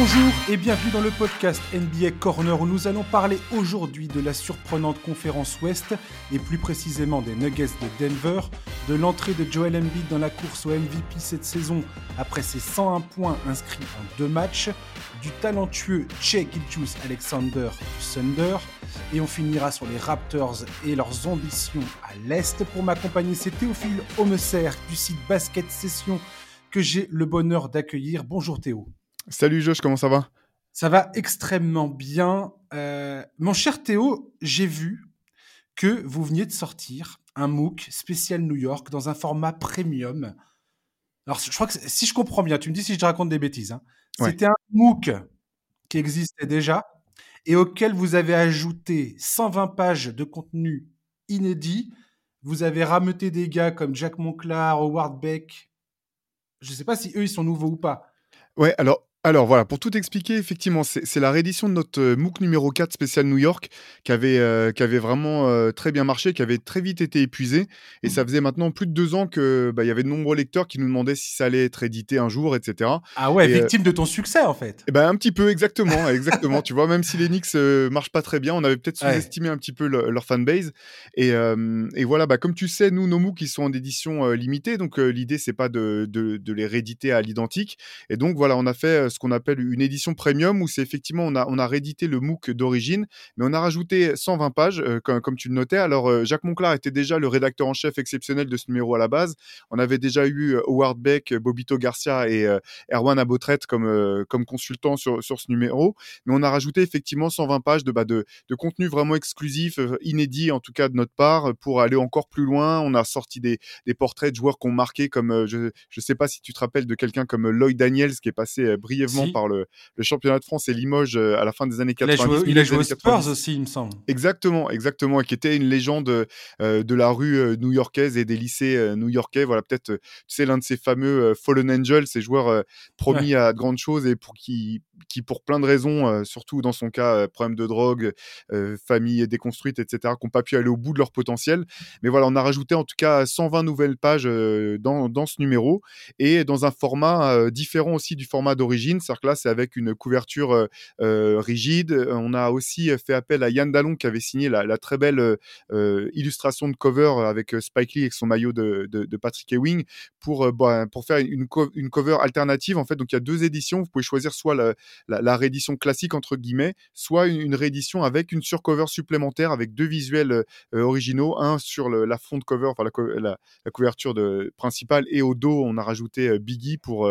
Bonjour et bienvenue dans le podcast NBA Corner où nous allons parler aujourd'hui de la surprenante conférence Ouest et plus précisément des Nuggets de Denver, de l'entrée de Joel Embiid dans la course au MVP cette saison après ses 101 points inscrits en deux matchs, du talentueux Che Gilgeous Alexander du Thunder et on finira sur les Raptors et leurs ambitions à l'Est. Pour m'accompagner, c'est Théophile Homeser du site Basket Session que j'ai le bonheur d'accueillir. Bonjour Théo. Salut Josh, comment ça va? Ça va extrêmement bien. Euh, mon cher Théo, j'ai vu que vous veniez de sortir un MOOC spécial New York dans un format premium. Alors, je crois que si je comprends bien, tu me dis si je raconte des bêtises. Hein. C'était un MOOC qui existait déjà et auquel vous avez ajouté 120 pages de contenu inédit. Vous avez rameuté des gars comme Jack Monclar, Howard Beck. Je ne sais pas si eux, ils sont nouveaux ou pas. Ouais, alors alors voilà, pour tout expliquer, effectivement, c'est la réédition de notre euh, MOOC numéro 4 spécial New York qui avait, euh, qui avait vraiment euh, très bien marché, qui avait très vite été épuisé. Et ça faisait maintenant plus de deux ans qu'il bah, y avait de nombreux lecteurs qui nous demandaient si ça allait être édité un jour, etc. Ah ouais, victime de ton succès en fait. Et eh ben, un petit peu, exactement. exactement. tu vois, même si les Knicks marchent pas très bien, on avait peut-être sous-estimé un petit peu leur fanbase. Et, et voilà, bah, comme tu sais, nous, nos MOOC, ils sont en édition limitée. Donc l'idée, c'est pas de, de, de, les rééditer à l'identique. Et donc voilà, on a fait ce qu'on appelle une édition premium où c'est effectivement, on a, on a réédité le MOOC d'origine, mais on a rajouté 120 pages, euh, comme, tu le notais. Alors, euh, Jacques Monclar était déjà le rédacteur en chef exceptionnel de ce numéro à la base. On avait déjà eu euh, Howard Beck, Bobito Garcia et Erwan Abotret comme, comme consultants sur, sur ce numéro. Mais on a rajouté effectivement 120 pages de, bah, de, de contenu vraiment exclusif, inédit en tout cas de notre part, pour aller encore plus loin. On a sorti des, des portraits de joueurs qu'on marqué comme, je ne sais pas si tu te rappelles de quelqu'un comme Lloyd Daniels qui est passé brièvement par le, championnat de France et Limoges euh, à la fin des années 90. Il a joué, aux Spurs aussi, il me semble. Exactement, exactement, et qui était une légende euh, de la rue euh, new-yorkaise et des lycées new-yorkais. Voilà, peut-être, tu sais, l'un de ces fameux Fallen Angels, ces joueurs promis à de grandes choses et pour qui, qui pour plein de raisons, surtout dans son cas, problème de drogue, famille déconstruite, etc., qui n'ont pas pu aller au bout de leur potentiel. Mais voilà, on a rajouté en tout cas 120 nouvelles pages dans, dans ce numéro et dans un format différent aussi du format d'origine. C'est-à-dire que c'est avec une couverture rigide. On a aussi fait appel à Yann Dallon qui avait signé la, très belle illustration de cover avec Spike Lee et son maillot de, Patrick Ewing pour, bah, pour faire une, cover alternative. En fait, donc il y a deux éditions. Vous pouvez choisir soit la, réédition classique entre guillemets, soit une, réédition avec une surcover supplémentaire avec deux visuels originaux, un sur la front cover, enfin la, couverture de, principale, et au dos on a rajouté Biggie pour,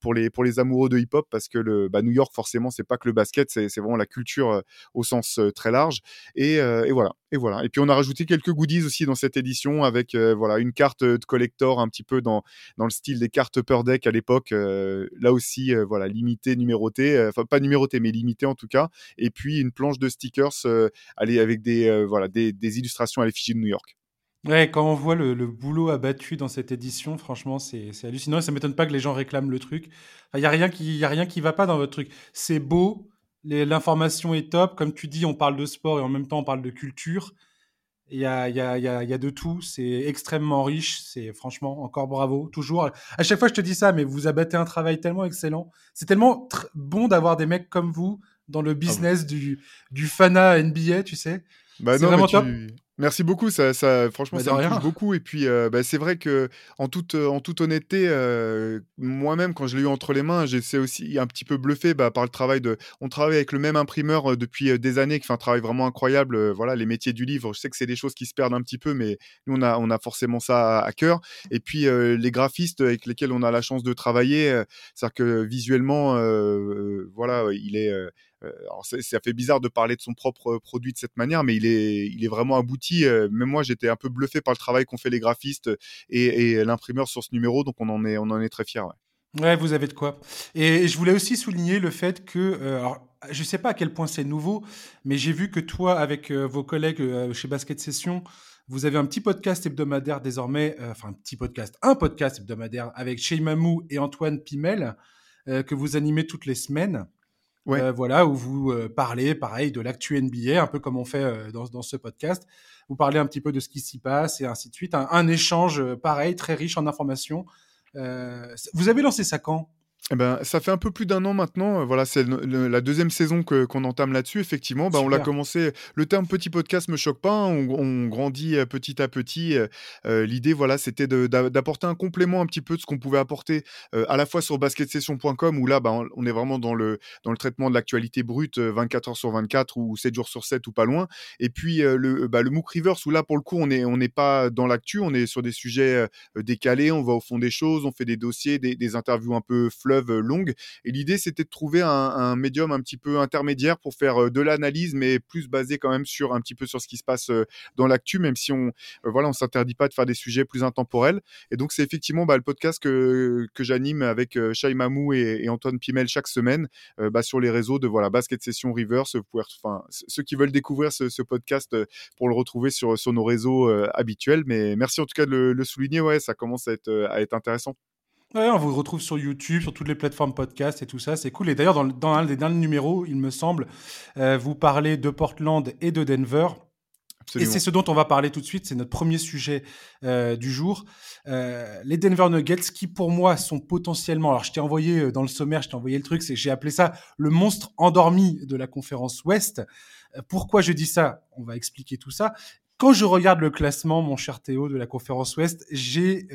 pour, les, pour les amoureux de hip-hop parce que le bah, New York, forcément, c'est pas que le basket, c'est vraiment la culture euh, au sens euh, très large. Euh, et, voilà. Et voilà. Et puis on a rajouté quelques goodies aussi dans cette édition avec voilà une carte de collector un petit peu dans, dans le style des cartes Upper Deck à l'époque. là aussi, voilà, limitée, numérotée, enfin pas numérotée, mais limitée en tout cas. Et puis une planche de stickers avec des, voilà, des illustrations à l'effigie de New York. Ouais, quand on voit le, boulot abattu dans cette édition, franchement, c'est hallucinant. Et ça m'étonne pas que les gens réclament le truc. Il n'y a rien qui, y a rien qui va pas dans votre truc. C'est beau, l'information est top. Comme tu dis, on parle de sport et en même temps on parle de culture. Il y a, y, a, y, a, y a de tout. C'est extrêmement riche. C'est franchement encore bravo. Toujours. À chaque fois, je te dis ça, mais vous abattez un travail tellement excellent. C'est tellement bon d'avoir des mecs comme vous dans le ah business du, du fana NBA, tu sais. Bah c'est vraiment top. Merci beaucoup, ça, ça franchement, bah, ça me touche beaucoup. Et puis, euh, bah, c'est vrai que, en toute, euh, en toute honnêteté, euh, moi-même, quand je l'ai eu entre les mains, j'étais aussi un petit peu bluffé bah, par le travail de. On travaille avec le même imprimeur depuis des années, qui fait un travail vraiment incroyable. voilà, les métiers du livre, je sais que c'est des choses qui se perdent un petit peu, mais nous, on a, on a forcément ça à, cœur. Et puis, les graphistes avec lesquels on a la chance de travailler, c'est-à-dire que visuellement, voilà, il est alors ça fait bizarre de parler de son propre produit de cette manière, mais il est, vraiment abouti. Euh, même moi, j'étais un peu bluffé par le travail qu'ont fait les graphistes et, l'imprimeur sur ce numéro, donc on en est, très fiers. Ouais. vous avez de quoi. Et je voulais aussi souligner le fait que, euh, je ne sais pas à quel point c'est nouveau, mais j'ai vu que toi, avec vos collègues chez Basket Session, vous avez un petit podcast hebdomadaire désormais, enfin un petit podcast, un podcast hebdomadaire avec Shey Mamou et Antoine Pimel, que vous animez toutes les semaines. Euh, voilà, où vous euh, parlez, pareil, de l'actu NBA, un peu comme on fait euh, dans, dans, ce podcast. Vous parlez un petit peu de ce qui s'y passe et ainsi de suite. Un, échange pareil, très riche en informations. vous avez lancé ça quand? Eh ben, ça fait un peu plus d'un an maintenant. Voilà, c'est la deuxième saison que, qu'on entame là-dessus. Effectivement, bah, on l'a commencé. Le terme petit podcast me choque pas. Hein. On, grandit euh, petit à petit. Euh, euh, l'idée, voilà, c'était d'apporter un complément un petit peu de ce qu'on pouvait apporter à la fois sur basketsession.com où là, bah, on est vraiment dans le, dans le traitement de l'actualité brute 24 heures sur 24 ou 7 jours sur 7 ou pas loin. Et puis le, bah, le MOOC Rivers où là, pour le coup, on n'est on n'est pas dans l'actu. On est sur des sujets décalés. On va au fond des choses. On fait des dossiers, des, des interviews un peu fleuves longue. Et l'idée, c'était de trouver un, médium un petit peu intermédiaire pour faire de l'analyse, mais plus basé quand même sur un petit peu sur ce qui se passe dans l'actu, même si on voilà, on s'interdit pas de faire des sujets plus intemporels. Et donc, c'est effectivement bah, le podcast que, que j'anime avec Shai Mamou et, Antoine Pimel chaque semaine bah, sur les réseaux de voilà, Basket Session Reverse. enfin, ceux qui veulent découvrir ce, podcast pour le retrouver sur, sur nos réseaux habituels. Mais merci en tout cas de le, souligner. Ouais, ça commence à être intéressant. Ouais, on vous retrouve sur YouTube, sur toutes les plateformes podcast et tout ça, c'est cool. Et d'ailleurs, dans, dans, un des derniers numéros, il me semble, euh, vous parlez de Portland et de Denver. Et c'est ce dont on va parler tout de suite, c'est notre premier sujet euh, du jour. Euh, les Denver Nuggets, qui pour moi sont potentiellement, alors je t'ai envoyé dans le sommaire, je t'ai envoyé le truc, c'est j'ai appelé ça le monstre endormi de la conférence Ouest. pourquoi je dis ça? On va expliquer tout ça. Quand je regarde le classement, mon cher Théo, de la conférence Ouest, j'ai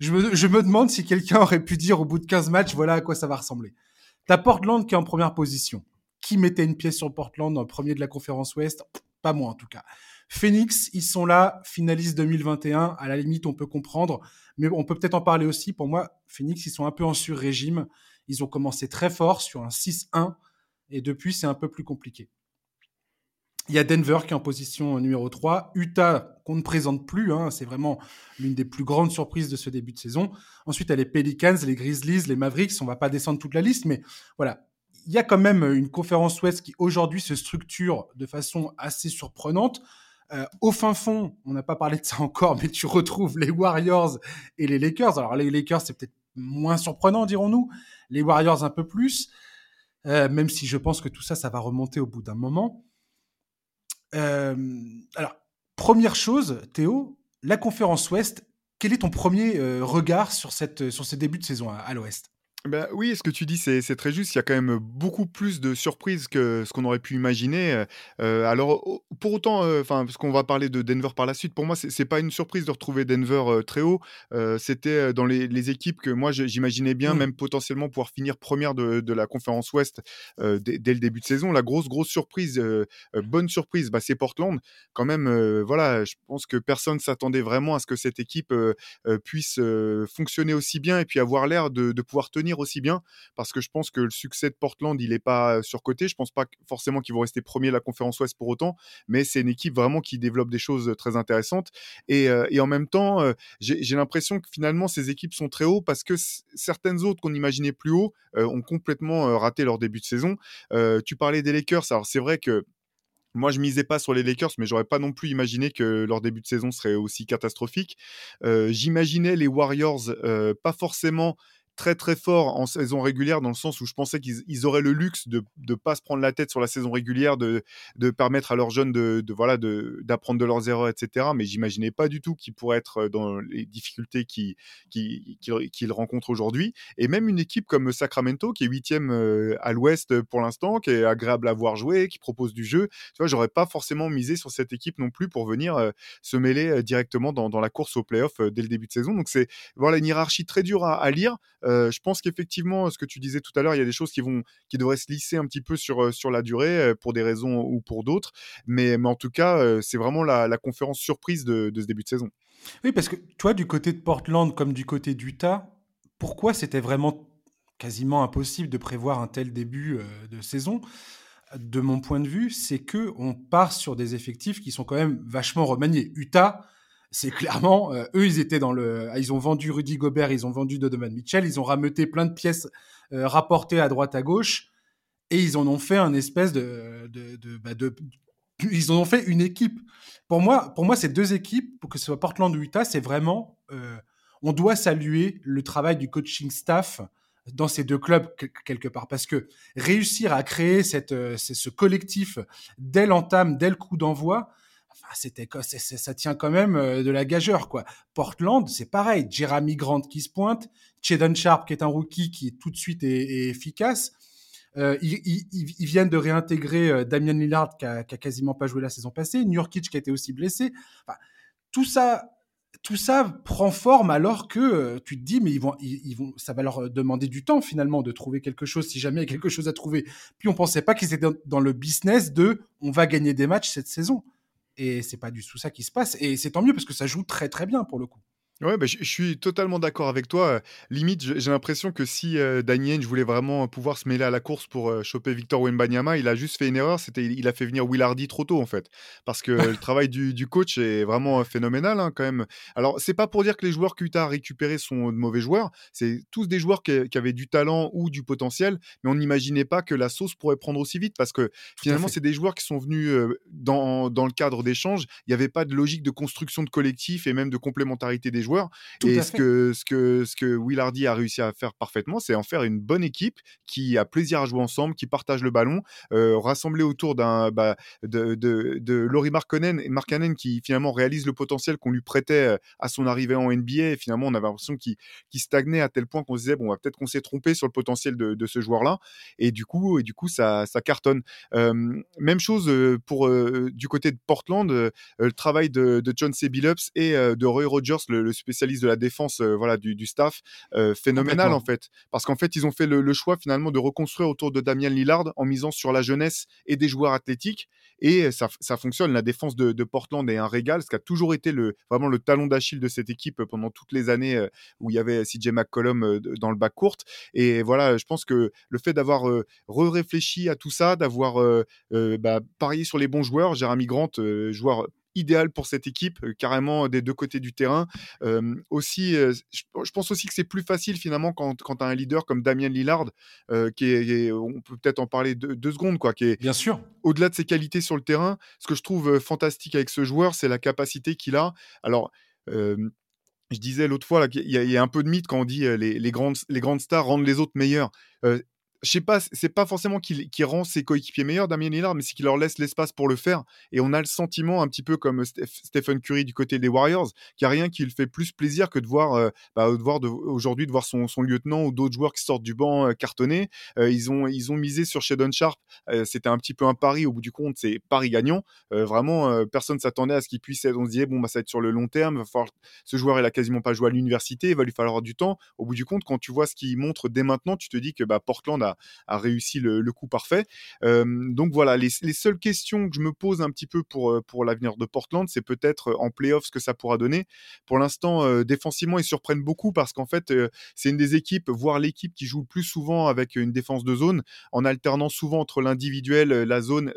je me, demande si quelqu'un aurait pu dire au bout de 15 matchs, voilà à quoi ça va ressembler. T'as Portland qui est en première position. Qui mettait une pièce sur Portland en premier de la conférence Ouest? Pas moi en tout cas. Phoenix, ils sont là, finaliste 2021. À la limite, on peut comprendre, mais on peut peut-être en parler aussi. Pour moi, Phoenix, ils sont un peu en sur-régime. Ils ont commencé très fort sur un 6-1 et depuis, c'est un peu plus compliqué. Il y a Denver qui est en position numéro 3, Utah qu'on ne présente plus, hein, c'est vraiment l'une des plus grandes surprises de ce début de saison. Ensuite, il y a les Pelicans, les Grizzlies, les Mavericks, on va pas descendre toute la liste, mais voilà, il y a quand même une conférence Ouest qui aujourd'hui se structure de façon assez surprenante. Euh, au fin fond, on n'a pas parlé de ça encore, mais tu retrouves les Warriors et les Lakers. Alors les Lakers, c'est peut-être moins surprenant, dirons-nous. Les Warriors un peu plus, euh, même si je pense que tout ça, ça va remonter au bout d'un moment. Euh, alors, première chose, Théo, la conférence Ouest, quel est ton premier euh, regard sur, cette, sur ce début de saison à l'Ouest? Ben oui, ce que tu dis, c'est très juste. Il y a quand même beaucoup plus de surprises que ce qu'on aurait pu imaginer. Euh, alors, pour autant, euh, enfin, parce qu'on va parler de Denver par la suite, pour moi, c'est pas une surprise de retrouver Denver euh, très haut. C'était dans les, équipes que moi, j'imaginais bien, mmh. même potentiellement pouvoir finir première de, la conférence Ouest dès, le début de saison. La grosse, grosse surprise, bonne surprise, bah, c'est Portland. Quand même, voilà, je pense que personne s'attendait vraiment à ce que cette équipe puisse fonctionner aussi bien et puis avoir l'air de pouvoir tenir aussi bien parce que je pense que le succès de Portland, il n'est pas surcoté. Je pense pas forcément qu'ils vont rester premiers de la conférence Ouest pour autant, mais c'est une équipe vraiment qui développe des choses très intéressantes. Et, en même temps, j'ai l'impression que finalement, ces équipes sont très hauts parce que certaines autres qu'on imaginait plus haut ont complètement raté leur début de saison. tu parlais des Lakers, alors c'est vrai que moi, je misais pas sur les Lakers, mais j'aurais pas non plus imaginé que leur début de saison serait aussi catastrophique. J'imaginais les Warriors pas forcément très très fort en saison régulière dans le sens où je pensais qu'ils auraient le luxe de ne pas se prendre la tête sur la saison régulière, de, de permettre à leurs jeunes de, de voilà d'apprendre de, leurs erreurs, etc. Mais j'imaginais pas du tout qu'ils pourraient être dans les difficultés qu'ils qui, rencontrent aujourd'hui. Et même une équipe comme Sacramento, qui est huitième euh, à l'ouest pour l'instant, qui est agréable à voir jouer, qui propose du jeu, tu vois, j'aurais pas forcément misé sur cette équipe non plus pour venir euh, se mêler euh, directement dans, la course au playoff dès le début de saison. Donc c'est voilà une hiérarchie très dure à lire. Je pense qu'effectivement, ce que tu disais tout à l'heure, il y a des choses qui vont, qui devraient se lisser un petit peu sur sur la durée pour des raisons ou pour d'autres. Mais, mais en tout cas, c'est vraiment la, conférence surprise de, ce début de saison. Oui, parce que toi, du côté de Portland comme du côté d'Utah, pourquoi c'était vraiment quasiment impossible de prévoir un tel début de saison? De mon point de vue, c'est que on part sur des effectifs qui sont quand même vachement remaniés. Utah, c'est clairement, euh, eux, ils étaient dans le, ils ont vendu Rudy Gobert, ils ont vendu Donovan Mitchell, ils ont rameuté plein de pièces euh, rapportées à droite à gauche, et ils en ont fait un espèce de, de, de, bah ils en ont fait une équipe. Pour moi, pour moi, ces deux équipes, pour que ce soit Portland ou Utah, c'est vraiment, euh, on doit saluer le travail du coaching staff dans ces deux clubs quelque part, parce que réussir à créer cette, ce collectif dès l'entame, dès le coup d'envoi, c'était ça tient quand même de la gageure quoi. Portland, c'est pareil, Jeremy Grant qui se pointe, Chedon Sharp qui est un rookie qui est tout de suite est, efficace. Euh, ils, viennent de réintégrer Damien Lillard qui a, quasiment pas joué la saison passée, Nurkic qui a été aussi blessé. Tout ça, tout ça prend forme alors que euh, tu te dis, mais ils vont, ils, vont, ça va leur demander du temps finalement de trouver quelque chose si jamais il y a quelque chose à trouver. Puis on pensait pas qu'ils étaient dans, le business de on va gagner des matchs cette saison. Et c'est pas du tout ça qui se passe. Et c'est tant mieux parce que ça joue très très bien pour le coup. Ouais, bah, je suis totalement d'accord avec toi. limite, j'ai l'impression que si euh, Daniel voulait vraiment pouvoir se mêler à la course pour choper Victor Wembanyama, il a juste fait une erreur. C'était, il a fait venir Will Hardy trop tôt en fait, parce que le travail du, coach est vraiment phénoménal hein, quand même. Alors, c'est pas pour dire que les joueurs qu'Utah a récupérés sont de mauvais joueurs. C'est tous des joueurs qui, avaient du talent ou du potentiel, mais on n'imaginait pas que la sauce pourrait prendre aussi vite, parce que finalement, c'est des joueurs qui sont venus dans, dans le cadre d'échanges. Il n'y avait pas de logique de construction de collectif et même de complémentarité des joueurs. et ce que, ce, que, ce que Will Hardy a réussi à faire parfaitement, c'est en faire une bonne équipe qui a plaisir à jouer ensemble, qui partage le ballon, euh, rassemblé autour d'un bah, de, de, de Laurie Markkanen, Markkanen qui finalement réalise le potentiel qu'on lui prêtait euh, à son arrivée en NBA. Et finalement, on avait l'impression qu'il stagnait à tel point qu'on se disait, bon, bah, peut-être qu'on s'est trompé sur le potentiel de, de ce joueur-là. Et du coup, et du coup ça, ça cartonne. Euh, même chose pour du côté de Portland, le travail de, de John C. Billups et de Roy Rogers, le, le spécialiste de la défense euh, voilà, du, staff, euh, phénoménal en fait. Parce qu'en fait, ils ont fait le, choix finalement de reconstruire autour de Damien Lillard en misant sur la jeunesse et des joueurs athlétiques. Et ça, ça fonctionne. La défense de, Portland est un régal, ce qui a toujours été le, vraiment le talon d'Achille de cette équipe pendant toutes les années euh, où il y avait CJ McCollum dans le bas court. Et voilà, je pense que le fait d'avoir re-réfléchi à tout ça, d'avoir bah, parié sur les bons joueurs, Jeremy Grant, joueur idéal pour cette équipe, euh, carrément des deux côtés du terrain. aussi, je, pense aussi que c'est plus facile finalement quand, quand tu as un leader comme Damien Lillard, qui, est, on peut peut-être en parler deux, secondes, quoi, qui est bien sûr au-delà de ses qualités sur le terrain. Ce que je trouve fantastique avec ce joueur, c'est la capacité qu'il a. Alors je disais l'autre fois qu'il y, y, a un peu de mythe quand on dit les, les, grandes, les grandes stars rendent les autres meilleurs je sais pas, c'est pas forcément qu'il rend ses coéquipiers meilleurs, Damien Lillard, mais c'est qu'il leur laisse l'espace pour le faire. Et on a le sentiment, un petit peu comme Stephen Curry du côté des Warriors, qu'il n'y a rien qui le fait plus plaisir que de voir, euh, bah, aujourd'hui de voir son, lieutenant ou d'autres joueurs qui sortent du banc euh. Euh, ils, ont, ils ont misé sur Shadon Sharp. C'était un petit peu un pari. Au bout du compte, c'est pari gagnant. vraiment, personne s'attendait à ce qu'il puisse être. On se disait, bon, bah, ça va être sur le long terme. Ce joueur, il a quasiment pas joué à l'université. Il va lui falloir du temps. Au bout du compte, quand tu vois ce qu'il montre dès maintenant, tu te dis que bah, Portland a a, réussi le, coup parfait. donc voilà, les, seules questions que je me pose un petit peu pour, pour l'avenir de Portland, c'est peut-être en playoff ce que ça pourra donner. Pour l'instant, défensivement, ils surprennent beaucoup parce qu'en fait, c'est une des équipes, voire l'équipe qui joue le plus souvent avec une défense de zone, en alternant souvent entre l'individuel, la zone,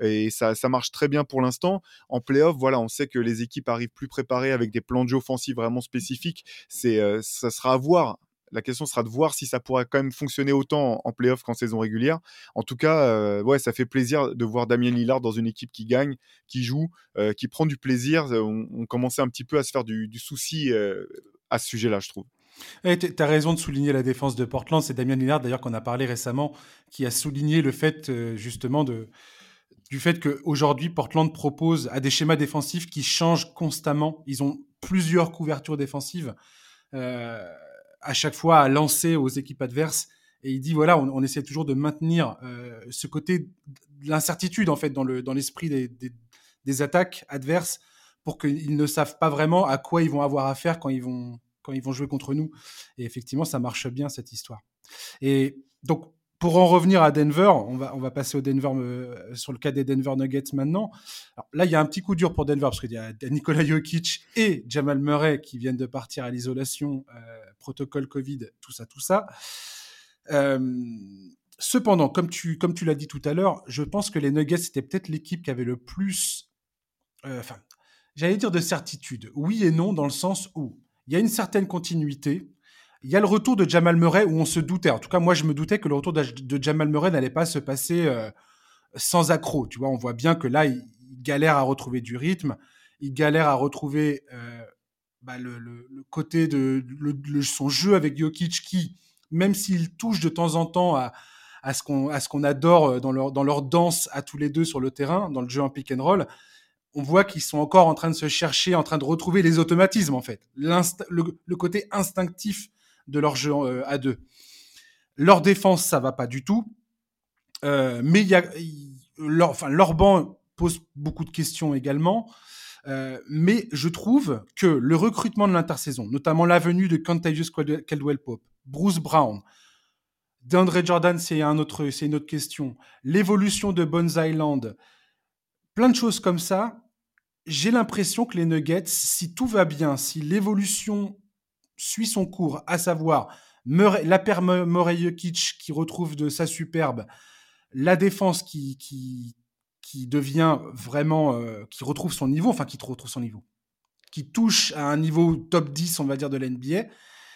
et ça, ça marche très bien pour l'instant. En playoff, voilà, on sait que les équipes arrivent plus préparées avec des plans de jeu offensifs vraiment spécifiques. C'est, ça sera à voir la question sera de voir si ça pourra quand même fonctionner autant en, playoff qu'en saison régulière. En tout cas, euh, ouais, ça fait plaisir de voir Damien Lillard dans une équipe qui gagne, qui joue, euh, qui prend du plaisir. On, commençait un petit peu à se faire du, souci euh, à ce sujet-là, je trouve. Eh, tu as raison de souligner la défense de Portland. C'est Damien Lillard, d'ailleurs, qu'on a parlé récemment, qui a souligné le fait, justement, de, du fait qu'aujourd'hui, Portland propose à des schémas défensifs qui changent constamment. Ils ont plusieurs couvertures défensives à chaque fois à lancer aux équipes adverses. Et il dit voilà, on, essaie toujours de maintenir euh, ce côté de l'incertitude en fait dans le dans l'esprit des, des, attaques adverses pour qu'ils ne savent pas vraiment à quoi ils vont avoir affaire quand ils vont quand ils vont jouer contre nous. Et effectivement, ça marche bien cette histoire. Et donc pour en revenir à Denver, on va, on va passer au Denver euh, sur le cas des Denver Nuggets maintenant. là, il y a un petit coup dur pour Denver parce qu'il y a Nikola Jokic et Jamal Murray qui viennent de partir à l'isolation, euh, protocole Covid, tout ça, tout ça. Euh, cependant, comme tu, comme tu l'as dit tout à l'heure, je pense que les Nuggets c'était peut-être l'équipe qui avait le plus, enfin, j'allais dire de certitude. Oui et non dans le sens où il y a une certaine continuité il y a le retour de Jamal Murray où on se doutait. En tout cas, moi, je me doutais que le retour de, Jamal Murray n'allait pas se passer euh, sans accroc. Tu vois, on voit bien que là, il, galère à retrouver du rythme. Il galère à retrouver euh, bah, le, côté de son jeu avec Jokic qui, même s'il touche de temps en temps à, ce qu'on adore euh, dans leur, dans leur danse à tous les deux sur le terrain, dans le jeu en pick and roll, on voit qu'ils sont encore en train de se chercher, en train de retrouver les automatismes en fait, le, côté instinctif de leur jeu euh, à deux. Leur défense, ça va pas du tout, euh, mais y a leur, enfin leur banc pose beaucoup de questions également. Euh, mais je trouve que le recrutement de l'intersaison, notamment la venue de Contagious Caldwell Pope, Bruce Brown, DeAndre Jordan, c'est un autre, c'est une autre question. L'évolution de Bones Island, plein de choses comme ça. J'ai l'impression que les Nuggets, si tout va bien, si l'évolution suit son cours, à savoir la paire Murray qui retrouve de sa superbe, la défense qui, qui, qui devient vraiment, euh, qui retrouve son niveau, enfin qui retrouve son niveau, qui touche à un niveau top 10, on va dire, de l'NBA,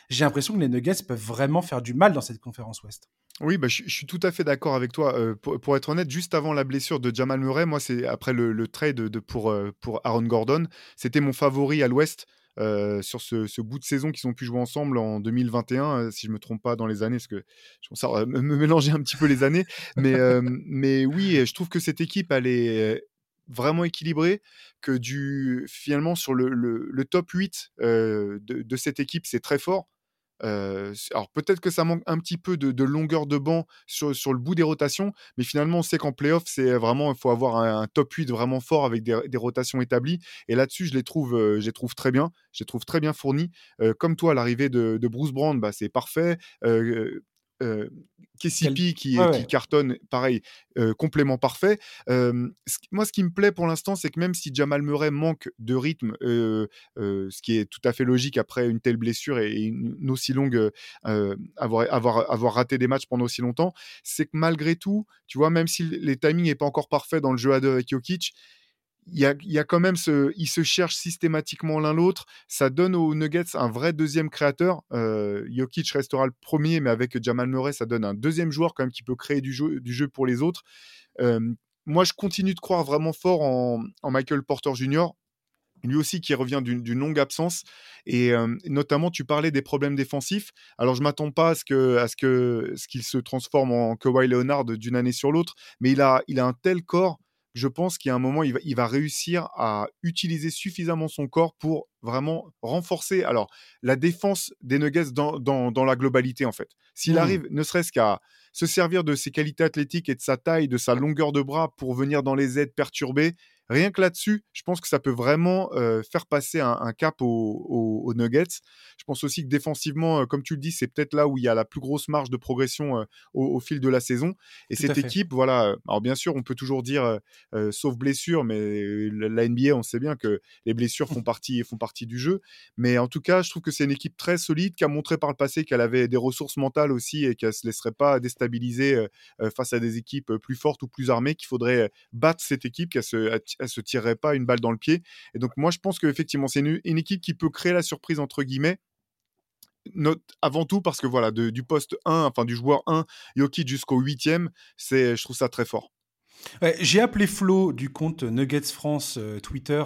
j'ai l'impression que les Nuggets peuvent vraiment faire du mal dans cette conférence Ouest. Oui, bah, je, suis tout à fait d'accord avec toi. Euh, pour, être honnête, juste avant la blessure de Jamal Murray, moi, c'est après le, trade de, pour, euh, pour Aaron Gordon, c'était mon favori à l'Ouest. Euh, sur ce, bout de saison qu'ils ont pu jouer ensemble en 2021, euh, si je me trompe pas dans les années, parce que je pense ça me, mélanger un petit peu les années. Mais, euh, mais oui, je trouve que cette équipe, elle est vraiment équilibrée, que du, finalement, sur le, le, top 8 de, de, cette équipe, c'est très fort alors peut-être que ça manque un petit peu de, longueur de banc sur, le bout des rotations, mais finalement on sait qu'en playoff, c'est vraiment, il faut avoir un, top 8 vraiment fort avec des, rotations établies. Et là-dessus, je les trouve, je les trouve très bien, je les trouve très bien fournis. comme toi, l'arrivée de, Bruce Brand, bah, c'est parfait. Euh, KCP qui, cartonne, pareil, euh, complément parfait. moi, ce qui me plaît pour l'instant, c'est que même si Jamal Murray manque de rythme, euh, ce qui est tout à fait logique après une telle blessure et une, aussi longue, avoir, avoir, avoir raté des matchs pendant aussi longtemps, c'est que malgré tout, tu vois, même si les timings n'est pas encore parfait dans le jeu à deux avec Jokic, y a, y a, quand même ce, ils se cherchent systématiquement l'un l'autre. Ça donne aux Nuggets un vrai deuxième créateur. Euh, Jokic restera le premier, mais avec Jamal Murray, ça donne un deuxième joueur quand même qui peut créer du jeu, pour les autres. Euh, moi, je continue de croire vraiment fort en, Michael Porter Jr. Lui aussi qui revient d'une longue absence. Et euh, notamment, tu parlais des problèmes défensifs. Alors, je ne m'attends pas à ce qu'il ce que, ce qu'il se transforme en Kawhi Leonard d'une année sur l'autre, mais il a, il a un tel corps je pense qu'il y a un moment, il va, il va réussir à utiliser suffisamment son corps pour vraiment renforcer alors la défense des Nuggets dans, dans, la globalité en fait. S'il mmh. arrive ne serait-ce qu'à se servir de ses qualités athlétiques et de sa taille, de sa longueur de bras pour venir dans les aides perturber, Rien que là-dessus, je pense que ça peut vraiment faire passer un, cap aux, Nuggets. Je pense aussi que défensivement, comme tu le dis, c'est peut-être là où il y a la plus grosse marge de progression au, fil de la saison. Et cette équipe, voilà, alors bien sûr, on peut toujours dire sauf blessure, mais la NBA, on sait bien que les blessures font partie, font partie du jeu. Mais en tout cas, je trouve que c'est une équipe très solide qui a montré par le passé qu'elle avait des ressources mentales aussi et qu'elle ne se laisserait pas déstabiliser face à des équipes plus fortes ou plus armées, qu'il faudrait battre cette équipe, qu'elle se elle se tirerait pas une balle dans le pied. Et donc moi, je pense qu'effectivement, c'est une, équipe qui peut créer la surprise entre guillemets. Avant tout parce que voilà, du poste 1, enfin du joueur 1, Yoki jusqu'au 8e, c'est, je trouve ça très fort. j'ai appelé Flo du compte Nuggets France euh, Twitter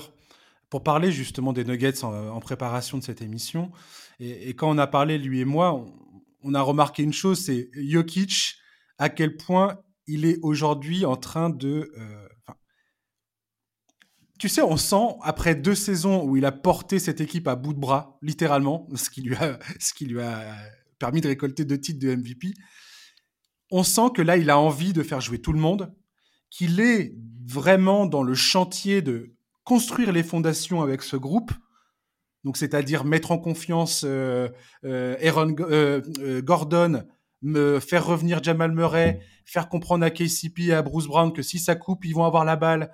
pour parler justement des Nuggets en, préparation de cette émission. Et, quand on a parlé, lui et moi, on, a remarqué une chose, c'est Jokic, à quel point il est aujourd'hui en train de... Euh, tu sais, on sent, après deux saisons où il a porté cette équipe à bout de bras, littéralement, ce qui lui a, ce qui lui a permis de récolter deux titres de MVP, on sent que là, il a envie de faire jouer tout le monde, qu'il est vraiment dans le chantier de construire les fondations avec ce groupe. Donc, c'est-à-dire mettre en confiance euh, euh, Aaron euh, Gordon, me faire revenir Jamal Murray, faire comprendre à KCP et à Bruce Brown que si ça coupe, ils vont avoir la balle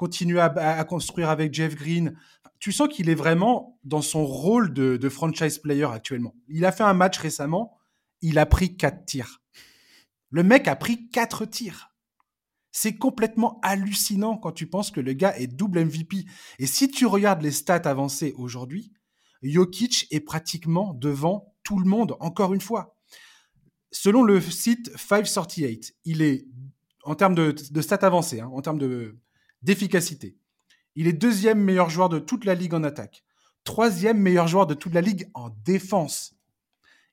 continuer à, construire avec Jeff Green. Tu sens qu'il est vraiment dans son rôle de, franchise player actuellement. Il a fait un match récemment, il a pris quatre tirs. Le mec a pris quatre tirs. C'est complètement hallucinant quand tu penses que le gars est double MVP. Et si tu regardes les stats avancées aujourd'hui, Jokic est pratiquement devant tout le monde, encore une fois. Selon le site 538, il est, en termes de, stats avancées, hein, en termes de, d'efficacité. Il est deuxième meilleur joueur de toute la ligue en attaque. Troisième meilleur joueur de toute la ligue en défense.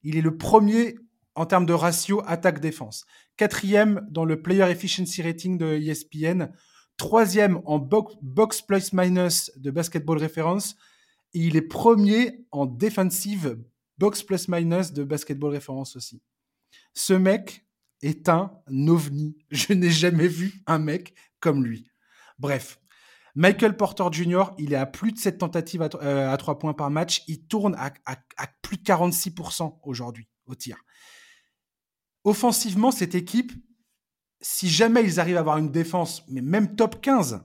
Il est le premier en termes de ratio attaque-défense. Quatrième dans le Player Efficiency Rating de ESPN troisième en box plus minus de basketball référence et il est premier en défensive box plus minus de basketball référence aussi. Ce mec est un ovni. Je n'ai jamais vu un mec comme lui. Bref, Michael Porter Jr., il est à plus de 7 tentatives à, 3 euh, points par match. Il tourne à, plus de 46% aujourd'hui au tir. Offensivement, cette équipe, si jamais ils arrivent à avoir une défense, mais même top 15,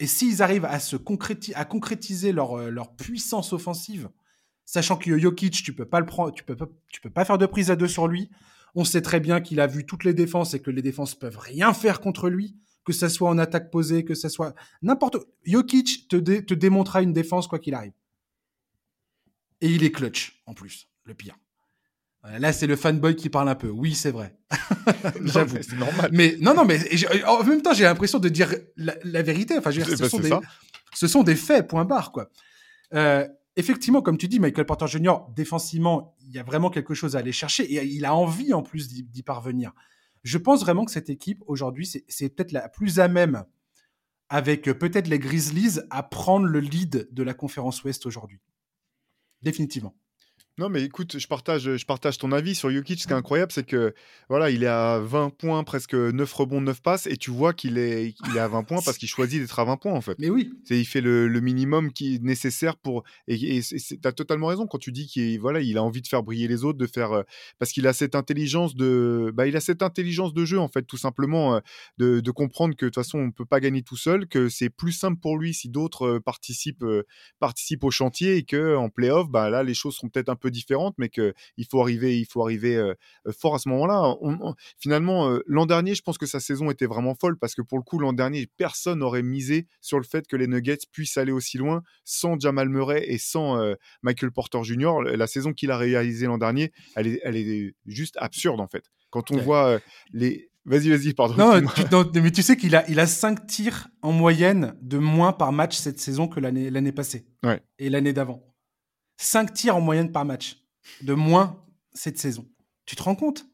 et s'ils arrivent à, à concrétiser leur, euh, leur, puissance offensive, sachant que Jokic, tu peux pas le prendre, tu peux pas, tu peux pas faire de prise à deux sur lui. On sait très bien qu'il a vu toutes les défenses et que les défenses peuvent rien faire contre lui que ce soit en attaque posée, que ce soit n'importe Jokic te, te démontrera une défense quoi qu'il arrive. Et il est clutch en plus, le pire. Là, c'est le fanboy qui parle un peu. Oui, c'est vrai. J'avoue. C'est normal. Mais non, non, mais en même temps, j'ai l'impression de dire la, vérité. Enfin, je veux dire, ce, sont des, ce, sont des, faits, point barre, quoi. Euh, effectivement, comme tu dis, Michael Porter Jr., défensivement, il y a vraiment quelque chose à aller chercher et il a envie en plus d'y parvenir. Je pense vraiment que cette équipe, aujourd'hui, c'est peut-être la plus à même, avec euh, peut-être les Grizzlies, à prendre le lead de la conférence Ouest aujourd'hui. Définitivement. Non, mais écoute, je partage, je partage ton avis sur Jokic. Ce qui est incroyable, c'est que voilà, il est à 20 points, presque 9 rebonds, 9 passes, et tu vois qu'il est, il est à 20 points parce qu'il choisit d'être à 20 points, en fait. Mais oui. C'est, il fait le, minimum qui est nécessaire pour. Et tu as totalement raison quand tu dis qu'il voilà, il a envie de faire briller les autres, de faire. Euh, parce qu'il a cette intelligence de. Bah, il a cette intelligence de jeu, en fait, tout simplement, euh, de, de, comprendre que de toute façon, on ne peut pas gagner tout seul, que c'est plus simple pour lui si d'autres euh, participent, participent au chantier et qu'en playoff, bah, là, les choses seront peut-être un peu différentes, mais que il faut arriver, il faut arriver fort à ce moment-là. finalement, l'an dernier, je pense que sa saison était vraiment folle parce que pour le coup, l'an dernier, personne n'aurait misé sur le fait que les Nuggets puissent aller aussi loin sans Jamal Murray et sans Michael Porter Jr. La saison qu'il a réalisée l'an dernier, elle est, elle est juste absurde en fait. Quand on voit les, Vas-y, vas-y, pardon. Non, mais tu sais qu'il a, il a 5 tirs en moyenne de moins par match cette saison que l'année, l'année passée. Ouais. Et l'année d'avant. 5 tirs en moyenne par match de moins cette saison. Tu te rends compte?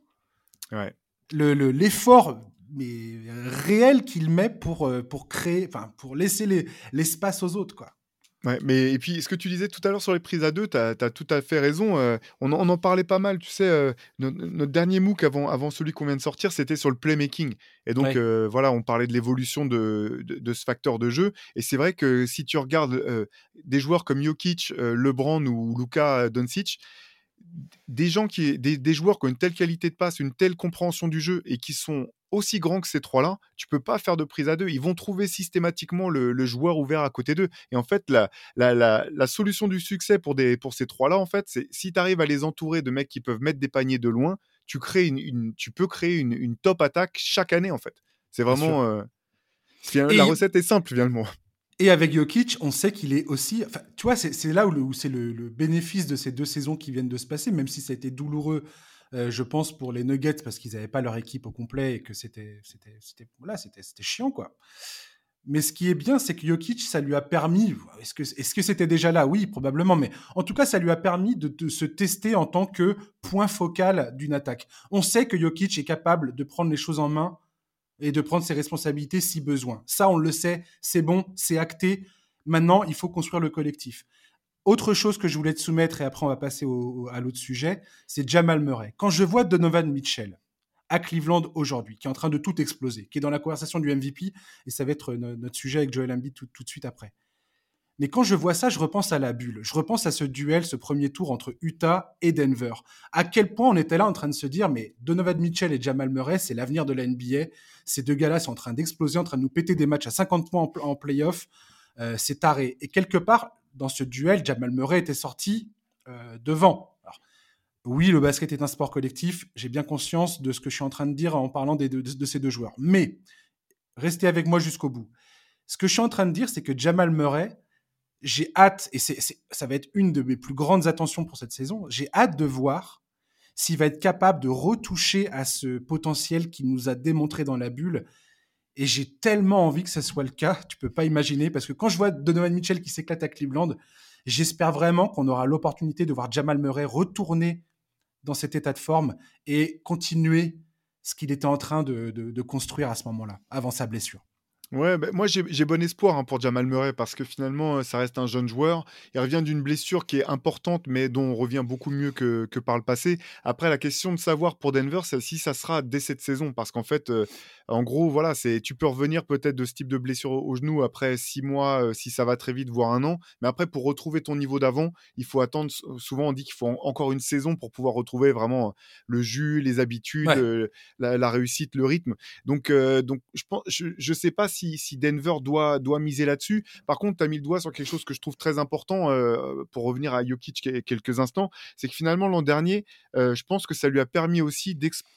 Ouais. L'effort mais réel qu'il met pour, euh, pour créer, enfin, pour laisser l'espace aux autres, quoi. Ouais, mais et puis ce que tu disais tout à l'heure sur les prises à deux, tu as, tout à fait raison. Euh, on, en parlait pas mal, tu sais, euh, notre, dernier MOOC avant, avant celui qu'on vient de sortir, c'était sur le playmaking. Et donc voilà, on parlait de l'évolution de, de, ce facteur de jeu. Et c'est vrai que si tu regardes des joueurs comme Jokic, LeBron ou Luka Doncic, des gens qui, des, joueurs qui ont une telle qualité de passe, une telle compréhension du jeu et qui sont aussi grands que ces trois-là, tu peux pas faire de prise à deux. Ils vont trouver systématiquement le, joueur ouvert à côté d'eux. Et en fait, la, la, solution du succès pour, des, pour ces trois-là, en fait, c'est si tu arrives à les entourer de mecs qui peuvent mettre des paniers de loin, tu, crées une, tu peux créer une, top attaque chaque année, en fait. C'est vraiment. Euh, la recette est simple, finalement. Et avec Jokic, on sait qu'il est aussi. Tu vois, c'est là où, c'est le, bénéfice de ces deux saisons qui viennent de se passer, même si ça a été douloureux, euh, je pense, pour les Nuggets parce qu'ils n'avaient pas leur équipe au complet et que c'était voilà, c'était chiant, quoi. Mais ce qui est bien, c'est que Jokic, ça lui a permis. Est-ce que est-ce que c'était déjà là? Oui, probablement. Mais en tout cas, ça lui a permis de, de se tester en tant que point focal d'une attaque. On sait que Jokic est capable de prendre les choses en main et de prendre ses responsabilités si besoin. Ça, on le sait, c'est bon, c'est acté. Maintenant, il faut construire le collectif. Autre chose que je voulais te soumettre, et après on va passer à l'autre sujet, c'est Jamal Murray. Quand je vois Donovan Mitchell à Cleveland aujourd'hui, qui est en train de tout exploser, qui est dans la conversation du MVP, et ça va être notre sujet avec Joel Embiid tout de suite après. Mais quand je vois ça, je repense à la bulle. Je repense à ce duel, ce premier tour entre Utah et Denver. À quel point on était là en train de se dire, mais Donovan Mitchell et Jamal Murray, c'est l'avenir de la NBA. Ces deux gars-là sont en train d'exploser, en train de nous péter des matchs à 50 points en, playoff. Euh, c'est taré. Et quelque part, dans ce duel, Jamal Murray était sorti euh, devant. oui, le basket est un sport collectif. J'ai bien conscience de ce que je suis en train de dire en parlant de, de ces deux joueurs. Mais restez avec moi jusqu'au bout. Ce que je suis en train de dire, c'est que Jamal Murray, j'ai hâte, et ça va être une de mes plus grandes attentions pour cette saison, j'ai hâte de voir s'il va être capable de retoucher à ce potentiel qu'il nous a démontré dans la bulle. Et j'ai tellement envie que ce soit le cas, tu peux pas imaginer, parce que quand je vois Donovan Mitchell qui s'éclate à Cleveland, j'espère vraiment qu'on aura l'opportunité de voir Jamal Murray retourner dans cet état de forme et continuer ce qu'il était en train de construire à ce moment-là, avant sa blessure. Ouais, bah, moi j'ai bon espoir hein, pour Jamal Murray parce que finalement, euh, ça reste un jeune joueur. Il revient d'une blessure qui est importante, mais dont on revient beaucoup mieux que, que par le passé. Après, la question de savoir pour Denver, c'est si ça sera dès cette saison. Parce qu'en fait, euh, en gros, voilà, c'est tu peux revenir peut-être de ce type de blessure au, genou après six mois, euh, si ça va très vite, voire un an. Mais après, pour retrouver ton niveau d'avant, il faut attendre. Souvent, on dit qu'il faut encore une saison pour pouvoir retrouver vraiment le jus, les habitudes, la, réussite, le rythme. Donc, donc je pense, je, je sais pas si si, Denver doit, doit miser là-dessus. Par contre, tu as mis le doigt sur quelque chose que je trouve très important euh, pour revenir à Jokic quelques instants. C'est que finalement, l'an dernier, euh, je pense que ça lui a permis aussi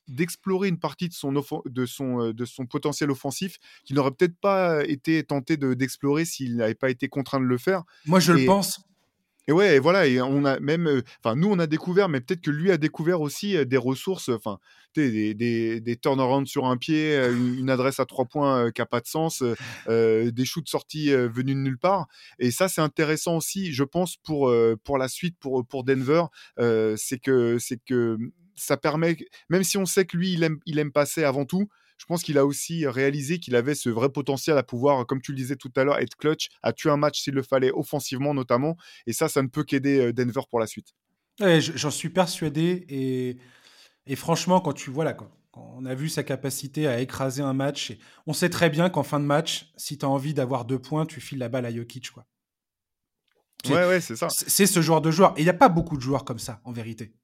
d'explorer une partie de son, de, son, euh, de son potentiel offensif qu'il n'aurait peut-être pas été tenté d'explorer s'il n'avait pas été contraint de le faire. Moi, je le pense. Et ouais, voilà, et on a même, enfin, nous on a découvert, mais peut-être que lui a découvert aussi des ressources, enfin, des, des, des turnarounds sur un pied, une, adresse à trois points qui n'a pas de sens, des shoots sortis venus de nulle part. Et ça, c'est intéressant aussi, je pense, pour, pour la suite, pour, pour Denver, c'est que, que ça permet, même si on sait que lui, il aime, il aime passer avant tout, je pense qu'il a aussi réalisé qu'il avait ce vrai potentiel à pouvoir, comme tu le disais tout à l'heure, être clutch, à tuer un match s'il le fallait, offensivement notamment. Et ça, ça ne peut qu'aider euh, Denver pour la suite. J'en suis persuadé. Et, et, franchement, quand tu vois là, quand, on a vu sa capacité à écraser un match, on sait très bien qu'en fin de match, si tu as envie d'avoir deux points, tu files la balle à Jokic. Quoi. Ouais, ouais, c'est ça. C'est ce joueur de joueur. Et il n'y a pas beaucoup de joueurs comme ça, en vérité.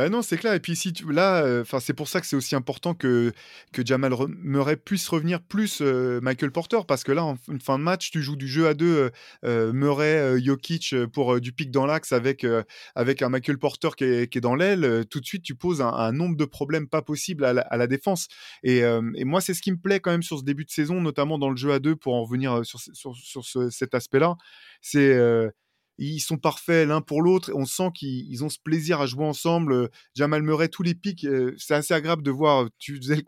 Bah non, c'est clair. Et puis si là, euh, enfin, c'est pour ça que c'est aussi important que, que Jamal Murray puisse revenir plus euh, Michael Porter, parce que là, en fin de match, tu joues du jeu à deux euh, Murray, Jokic pour du pic dans l'axe avec, avec un Michael Porter qui est, qui est dans l'aile. tout de suite, tu poses un, nombre de problèmes pas possibles à la, défense. Et, et moi, c'est ce qui me plaît quand même sur ce début de saison, notamment dans le jeu à deux, pour en revenir sur, sur, sur cet aspect-là. C'est ils sont parfaits l'un pour l'autre. On sent qu'ils ont ce plaisir à jouer ensemble. Euh, Jamal Murray, tous les pics, euh, c'est assez agréable de voir. Tu faisais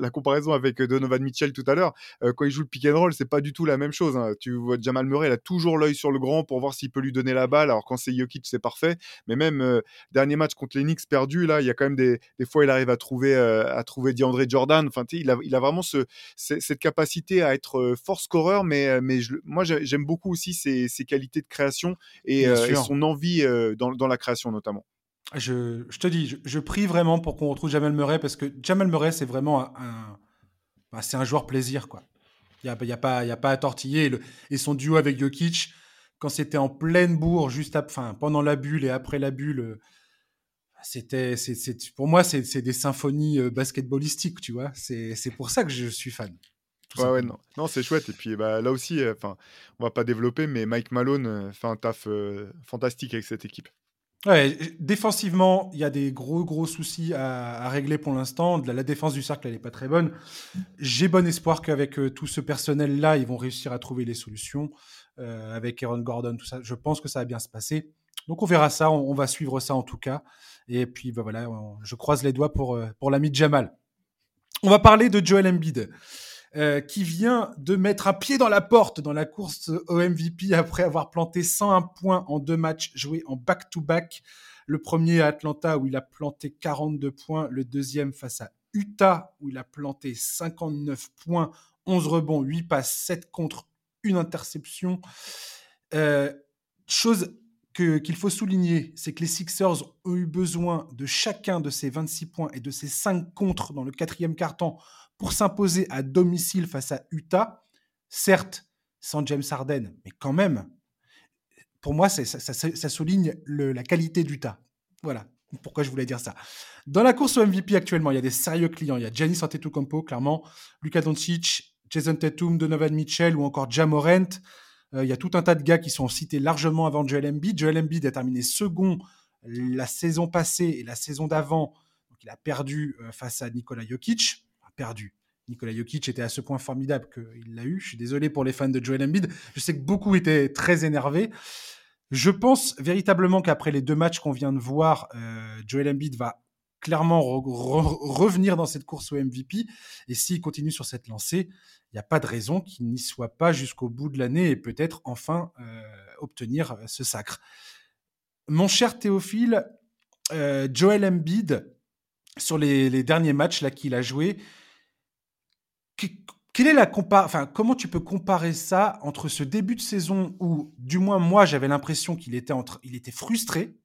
la comparaison avec euh, Donovan Mitchell tout à l'heure. quand il joue le pick and roll, c'est pas du tout la même chose. Hein. Tu vois, Jamal Murray, il a toujours l'œil sur le grand pour voir s'il peut lui donner la balle. Alors quand c'est Jokic, c'est parfait. Mais même dernier match contre les Knicks perdu, là, il y a quand même des, fois, il arrive à trouver, à trouver DeAndre Jordan. Enfin, il a, vraiment ce, cette capacité à être fort scoreur. Mais, mais moi, j'aime beaucoup aussi ses, ses qualités de création euh, et, son envie euh, dans, dans, la création notamment. Je, je te dis, je, prie vraiment pour qu'on retrouve Jamal Murray parce que Jamal Murray, c'est vraiment un, bah, c'est un joueur plaisir. quoi. Il n'y a, y a, pas, y a pas à tortiller. Et, son duo avec Jokic, quand c'était en pleine bourre, juste enfin, pendant la bulle et après la bulle, euh, c'était, c'est, pour moi, c'est, des symphonies basketballistiques, tu vois. C'est, pour ça que je suis fan. Ouais, ouais, non, non c'est chouette. Et puis bah, là aussi, euh, enfin, on va pas développer, mais Mike Malone euh, fait un taf euh, fantastique avec cette équipe. Ouais, défensivement, il y a des gros gros soucis à, régler pour l'instant. La, la, défense du cercle, elle n'est pas très bonne. J'ai bon espoir qu'avec tout ce personnel-là, ils vont réussir à trouver les solutions. avec Aaron Gordon, tout ça, je pense que ça va bien se passer. Donc on verra ça, on, va suivre ça en tout cas. Et puis bah, voilà, je croise les doigts pour, pour l'ami Jamal. On va parler de Joel Embiid. Euh, qui vient de mettre un pied dans la porte dans la course au MVP après avoir planté 101 points en deux matchs joués en back-to-back. Le premier à Atlanta où il a planté 42 points, le deuxième face à Utah où il a planté 59 points, 11 rebonds, 8 passes, 7 contre, une interception. Euh, chose qu'il faut souligner, c'est que les Sixers ont eu besoin de chacun de ces 26 points et de ces 5 contre dans le quatrième quart-temps pour s'imposer à domicile face à Utah. Certes, sans James Harden, mais quand même, pour moi, ça, souligne la qualité d'Utah. Voilà pourquoi je voulais dire ça. Dans la course au MVP actuellement, il y a des sérieux clients. Il y a Giannis Antetokounmpo, clairement, Luka Doncic, Jason Tatum, Donovan Mitchell ou encore Jamorant. Euh, il y a tout un tas de gars qui sont cités largement avant Joel Embiid. Joel Embiid a terminé second la saison passée et la saison d'avant. Il a perdu euh, face à Nikola Jokic perdu. Nikola Jokic était à ce point formidable qu'il l'a eu. Je suis désolé pour les fans de Joel Embiid. Je sais que beaucoup étaient très énervés. Je pense véritablement qu'après les deux matchs qu'on vient de voir, euh, Joel Embiid va clairement revenir dans cette course au MVP. Et s'il continue sur cette lancée, il n'y a pas de raison qu'il n'y soit pas jusqu'au bout de l'année et peut-être enfin euh, obtenir ce sacre. Mon cher Théophile, euh, Joel Embiid, sur les, les, derniers matchs qu'il a joué, quelle est la enfin, comment tu peux comparer ça entre ce début de saison où, du moins moi, j'avais l'impression qu'il était, entre... il était frustré,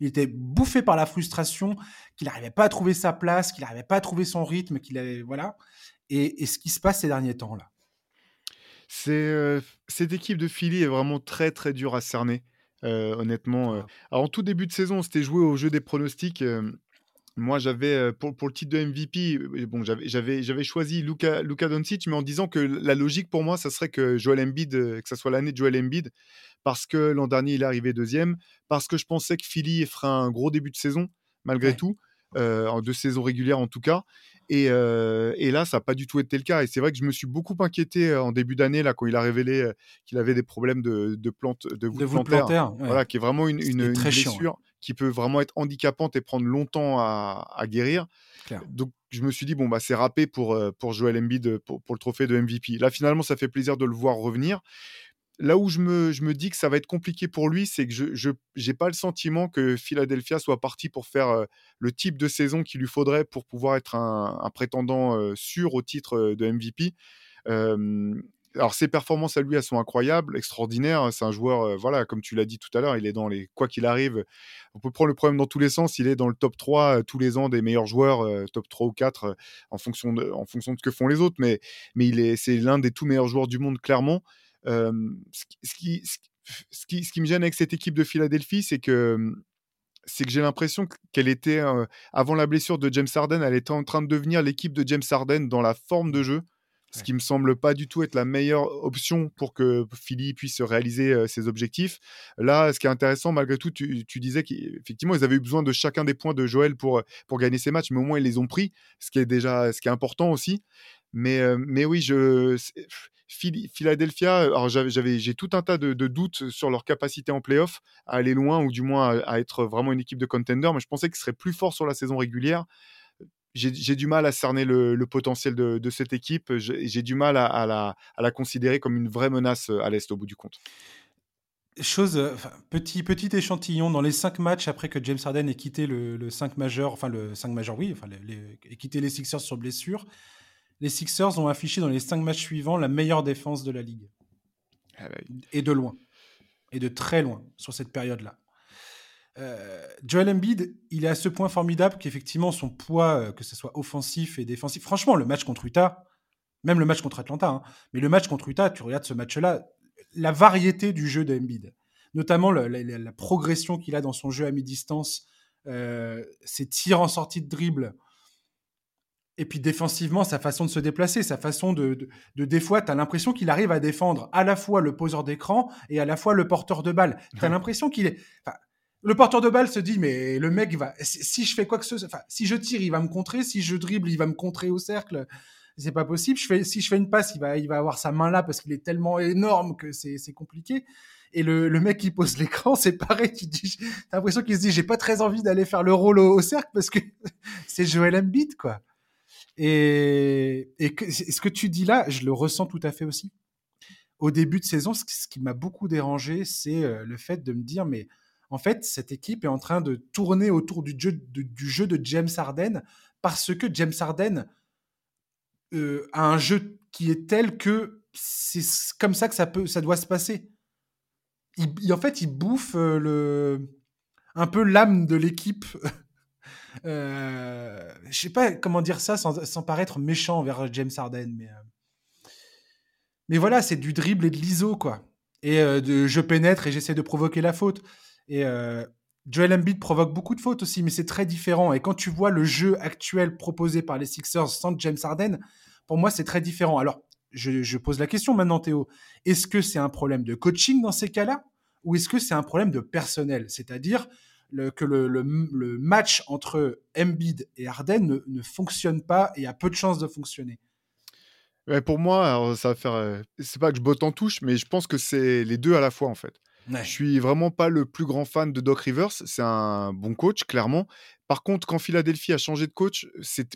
il était bouffé par la frustration, qu'il n'arrivait pas à trouver sa place, qu'il n'arrivait pas à trouver son rythme, qu'il avait voilà, et, ce qui se passe ces derniers temps là. C'est euh, cette équipe de Philly est vraiment très très dure à cerner, euh, honnêtement. Euh. Alors en tout début de saison, on s'était joué au jeu des pronostics. Moi, j'avais pour, pour, le titre de MVP, bon, j'avais choisi Luka, Luka Doncic, mais en disant que la logique pour moi, ça serait que Joel Embiid, que ça soit l'année de Joel Embiid, parce que l'an dernier, il est arrivé deuxième, parce que je pensais que Philly ferait un gros début de saison, malgré tout, en deux saisons régulières en tout cas. Et, et là, ça n'a pas du tout été le cas. Et c'est vrai que je me suis beaucoup inquiété en début d'année, là, quand il a révélé qu'il avait des problèmes de, de plante, de voûte, plantaire, voilà, qui est vraiment une, une, blessure qui peut vraiment être handicapante et prendre longtemps à, guérir. Donc je me suis dit, bon, bah, c'est râpé pour, pour Joel Embiid pour, pour, le trophée de MVP. Là, finalement, ça fait plaisir de le voir revenir. Là où je me, je me dis que ça va être compliqué pour lui, c'est que je n'ai pas le sentiment que Philadelphia soit parti pour faire le type de saison qu'il lui faudrait pour pouvoir être un, un prétendant sûr au titre de MVP alors ses performances à lui, elles sont incroyables, extraordinaires. C'est un joueur, euh, voilà, comme tu l'as dit tout à l'heure, il est dans les quoi qu'il arrive. On peut prendre le problème dans tous les sens. Il est dans le top 3 euh, tous les ans des meilleurs joueurs, euh, top 3 ou 4 en fonction de en fonction de ce que font les autres. Mais mais il est c'est l'un des tout meilleurs joueurs du monde clairement. ce, qui, ce, qui, ce, qui, me gêne avec cette équipe de Philadelphie, c'est que c'est que j'ai l'impression qu'elle était avant la blessure de James Harden, elle était en train de devenir l'équipe de James Harden dans la forme de jeu ce qui me semble pas du tout être la meilleure option pour que Philly puisse réaliser ses objectifs. Là, ce qui est intéressant, malgré tout, tu, disais qu'effectivement, ils avaient eu besoin de chacun des points de Joël pour, pour gagner ces matchs, mais au moins ils les ont pris, ce qui est déjà ce qui est important aussi. Mais, mais oui, je, Philadelphia, alors j'avais, j'ai tout un tas de, doutes sur leur capacité en playoff à aller loin ou du moins à, à être vraiment une équipe de contender, mais je pensais qu'ils seraient plus forts sur la saison régulière j'ai du mal à cerner le, potentiel de, cette équipe. J'ai du mal à, la, considérer comme une vraie menace à l'Est au bout du compte. Chose, petit, petit échantillon, dans les cinq matchs après que James Harden ait quitté le, 5 majeur, enfin le 5 majeur, oui, enfin ait quitté les Sixers sur blessure, les Sixers ont affiché dans les cinq matchs suivants la meilleure défense de la ligue. Ah bah Et de loin. Et de très loin sur cette période-là. Euh, Joel Embiid, il est à ce point formidable qu'effectivement son poids, euh, que ce soit offensif et défensif, franchement, le match contre Utah, même le match contre Atlanta, hein, mais le match contre Utah, tu regardes ce match-là, la variété du jeu d'Embiid, notamment la, progression qu'il a dans son jeu à mi-distance, euh, ses tirs en sortie de dribble, et puis défensivement, sa façon de se déplacer, sa façon de, de, des fois, tu as l'impression qu'il arrive à défendre à la fois le poseur d'écran et à la fois le porteur de balle. Tu as l'impression qu'il est le porteur de balle se dit mais le mec va si je fais quoi que ce enfin si je tire il va me contrer si je dribble il va me contrer au cercle. C'est pas possible. Si je fais une passe il va il va avoir sa main là parce qu'il est tellement énorme que c'est c'est compliqué. Et le, le mec qui pose l'écran c'est pareil. Tu dis t'as l'impression qu'il se dit j'ai pas très envie d'aller faire le rôle au, cercle parce que c'est Joel Embiid quoi. Et et ce que tu dis là je le ressens tout à fait aussi. Au début de saison ce qui m'a beaucoup dérangé c'est euh, le fait de me dire mais en fait, cette équipe est en train de tourner autour du jeu de, James Harden parce que James Harden euh, a un jeu qui est tel que c'est comme ça que ça, peut, ça doit se passer. Il, en fait, il bouffe euh, un peu l'âme de l'équipe. euh, je sais pas comment dire ça sans, paraître méchant envers James Harden, mais, euh, mais voilà, c'est du dribble et de l'ISO, quoi. Et je pénètre et j'essaie de provoquer la faute. Et euh, Joel Embiid provoque beaucoup de fautes aussi, mais c'est très différent. Et quand tu vois le jeu actuel proposé par les Sixers sans James Harden, pour moi, c'est très différent. Alors, je, pose la question maintenant, Théo. Est-ce que c'est un problème de coaching dans ces cas-là ou est-ce que c'est un problème de personnel? C'est-à-dire que le, match entre Embiid et Harden ne, fonctionne pas et a peu de chances de fonctionner pour moi, ça va faire. Euh, c'est pas que je botte en touche, mais je pense que c'est les deux à la fois en fait. Je suis vraiment pas le plus grand fan de Doc Rivers. C'est un bon coach, clairement. Par contre, quand Philadelphie a changé de coach,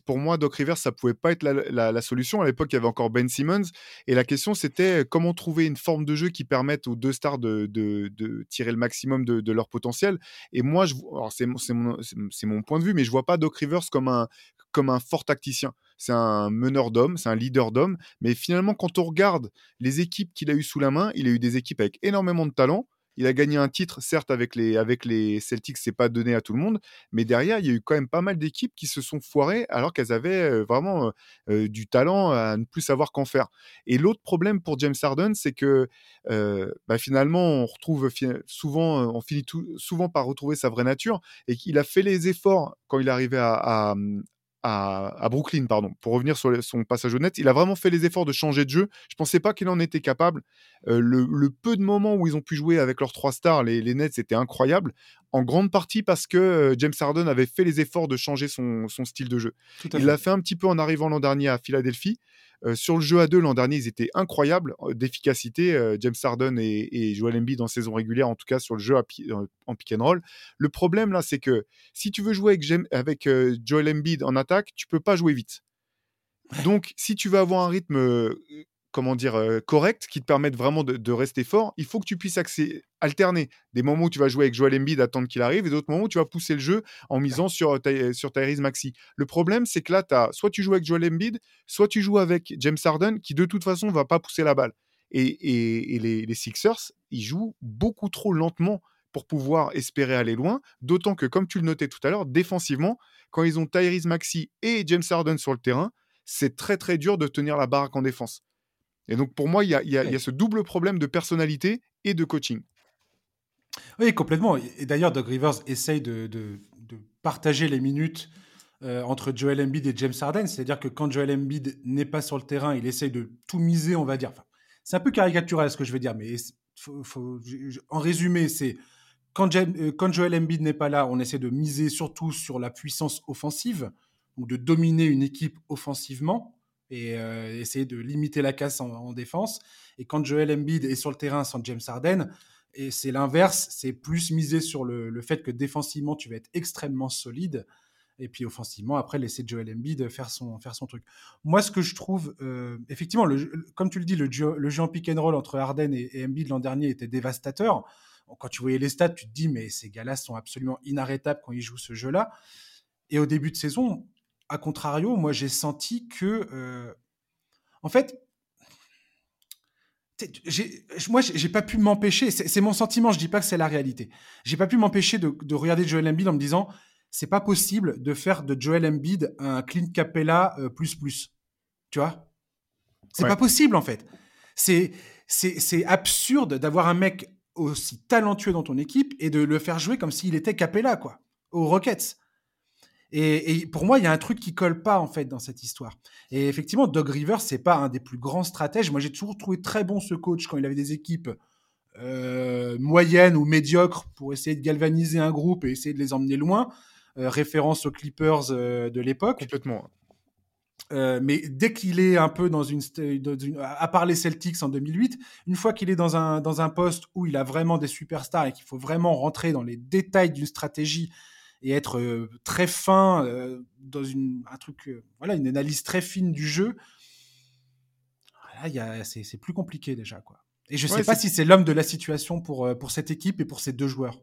pour moi Doc Rivers, ça pouvait pas être la, solution. À l'époque, il y avait encore Ben Simmons, et la question c'était comment trouver une forme de jeu qui permette aux deux stars de, tirer le maximum de, leur potentiel. Et moi, c'est mon, mon, point de vue, mais je vois pas Doc Rivers comme un comme un fort tacticien. c'est un meneur d'hommes, c'est un leader d'hommes. Mais finalement, quand on regarde les équipes qu'il a eues sous la main, il a eu des équipes avec énormément de talent. Il a gagné un titre, certes, avec les, avec les Celtics, c'est pas donné à tout le monde, mais derrière, il y a eu quand même pas mal d'équipes qui se sont foirées alors qu'elles avaient vraiment du talent à ne plus savoir qu'en faire. Et l'autre problème pour James Harden, c'est que bah, finalement, on retrouve souvent, on finit souvent par retrouver sa vraie nature et qu'il a fait les efforts quand il est arrivé à, à, Brooklyn, pardon, pour revenir sur son passage au net. Il a vraiment fait les efforts de changer de jeu. Je ne pensais pas qu'il en était capable. Euh, le, peu de moments où ils ont pu jouer avec leurs trois stars, les, les Nets, c'était incroyable. En grande partie parce que euh, James Harden avait fait les efforts de changer son, son style de jeu. Il l'a fait un petit peu en arrivant l'an dernier à Philadelphie. Euh, sur le jeu à deux, l'an dernier, ils étaient incroyables euh, d'efficacité. Euh, James Harden et, Joel Embiid en saison régulière, en tout cas sur le jeu en pick and roll. Le problème là, c'est que si tu veux jouer avec, avec Joel Embiid en attaque, tu peux pas jouer vite. Donc, si tu veux avoir un rythme comment dire, euh, correct, qui te permettent vraiment de, rester fort, il faut que tu puisses alterner des moments où tu vas jouer avec Joel Embiid, attendre qu'il arrive, et d'autres moments où tu vas pousser le jeu en misant sur, sur Tyrese Maxi. Le problème, c'est que là, as, soit tu joues avec Joel Embiid, soit tu joues avec James Harden, qui de toute façon va pas pousser la balle. Et, les, Sixers, ils jouent beaucoup trop lentement pour pouvoir espérer aller loin, d'autant que, comme tu le notais tout à l'heure, défensivement, quand ils ont Tyrese Maxi et James Harden sur le terrain, c'est très très dur de tenir la baraque en défense. Et donc, pour moi, il y a, ce double problème de personnalité et de coaching. Oui, complètement. Et d'ailleurs, Doug Rivers essaye de, partager les minutes euh, entre Joel Embiid et James Harden. C'est-à-dire que quand Joel Embiid n'est pas sur le terrain, il essaye de tout miser, on va dire. c'est un peu caricatural ce que je veux dire, mais en résumé, c'est quand, euh, quand Joel Embiid n'est pas là, on essaie de miser surtout sur la puissance offensive, ou de dominer une équipe offensivement et euh, essayer de limiter la casse en, défense. Et quand Joel Embiid est sur le terrain sans James Harden, c'est l'inverse, c'est plus misé sur le, fait que défensivement, tu vas être extrêmement solide. Et puis offensivement, après, laisser Joel Embiid faire son, faire son truc. Moi, ce que je trouve, euh, effectivement, comme tu le dis, le le jeu en pick and roll entre Harden et, et Embiid l'an dernier était dévastateur. Quand tu voyais les stats, tu te dis, mais ces gars-là sont absolument inarrêtables quand ils jouent ce jeu-là. Et au début de saison, a contrario, moi j'ai senti que, euh, en fait, moi j'ai pas pu m'empêcher, c'est mon sentiment, je dis pas que c'est la réalité. J'ai pas pu m'empêcher de, regarder Joel Embiid en me disant, c'est pas possible de faire de Joel Embiid un Clint Capella euh, plus plus. Tu vois? C'est pas possible en fait. C'est c'est absurde d'avoir un mec aussi talentueux dans ton équipe et de le faire jouer comme s'il était Capella quoi, aux Rockets. Et, pour moi, il y a un truc qui colle pas en fait dans cette histoire. Et effectivement, Doug Rivers, c'est pas un des plus grands stratèges. Moi, j'ai toujours trouvé très bon ce coach quand il avait des équipes euh, moyennes ou médiocres pour essayer de galvaniser un groupe et essayer de les emmener loin. Euh, référence aux Clippers euh, de l'époque. Complètement. mais dès qu'il est un peu dans une, dans une, à part les Celtics en 2008, une fois qu'il est dans un, dans un poste où il a vraiment des superstars et qu'il faut vraiment rentrer dans les détails d'une stratégie et être euh, très fin euh, dans une, un truc, euh, voilà, une analyse très fine du jeu, là, c'est plus compliqué déjà. Quoi. Et je ne sais pas si c'est l'homme de la situation pour, pour cette équipe et pour ces deux joueurs.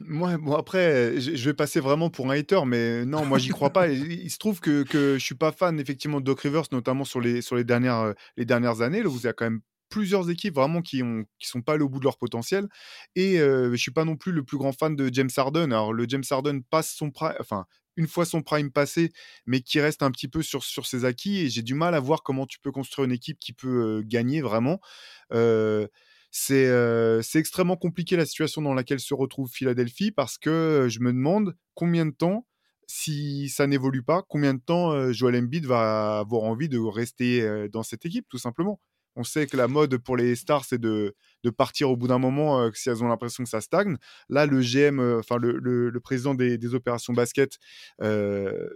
Moi, bon après, je vais passer vraiment pour un hater, mais non, moi j'y crois pas. Il se trouve que, que je suis pas fan effectivement de Doc Rivers, notamment sur les, sur les, dernières, les dernières années. Là, vous avez quand même plusieurs équipes vraiment qui ont qui sont pas allées au bout de leur potentiel et je je suis pas non plus le plus grand fan de James Harden. Alors le James Harden passe son prime enfin une fois son prime passé mais qui reste un petit peu sur sur ses acquis et j'ai du mal à voir comment tu peux construire une équipe qui peut gagner vraiment. c'est c'est extrêmement compliqué la situation dans laquelle se retrouve Philadelphie parce que je me demande combien de temps si ça n'évolue pas, combien de temps Joel Embiid va avoir envie de rester dans cette équipe, tout simplement. On sait que la mode pour les stars, c'est de, partir au bout d'un moment euh, si elles ont l'impression que ça stagne. Là, le GM, euh, enfin le, président des, opérations basket, euh,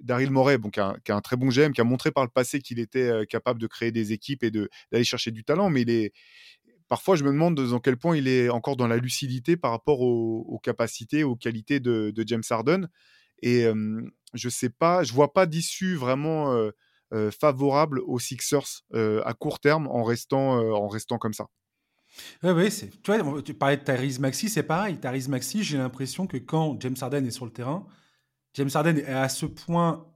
Daryl Morey, bon, qui, a, un très bon GM, qui a montré par le passé qu'il était capable de créer des équipes et d'aller chercher du talent, mais il est, parfois je me demande dans quel point il est encore dans la lucidité par rapport aux, capacités, aux qualités de, James Harden. Et je sais pas, je vois pas d'issue vraiment euh, favorable aux Sixers euh, à court terme en restant, euh, en restant comme ça? Oui, oui, tu, tu parlais de Tyrese Maxi, c'est pareil. Tyrese Maxi, j'ai l'impression que quand James Harden est sur le terrain, James Harden est à ce point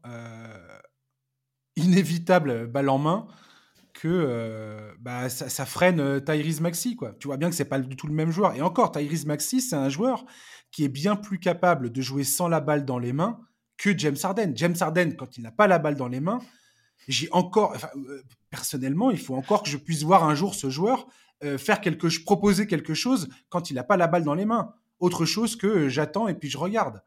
inévitable balle en main que bah, ça, freine Tyrese Maxi. Quoi. Tu vois bien que c'est pas du tout le même joueur. Et encore, Tyrese Maxi, c'est un joueur qui est bien plus capable de jouer sans la balle dans les mains que James Harden. James Harden, quand il n'a pas la balle dans les mains, j'ai encore, personnellement, il faut encore que je puisse voir un jour ce joueur faire quelque, proposer quelque chose quand il n'a pas la balle dans les mains. Autre chose que j'attends et puis je regarde.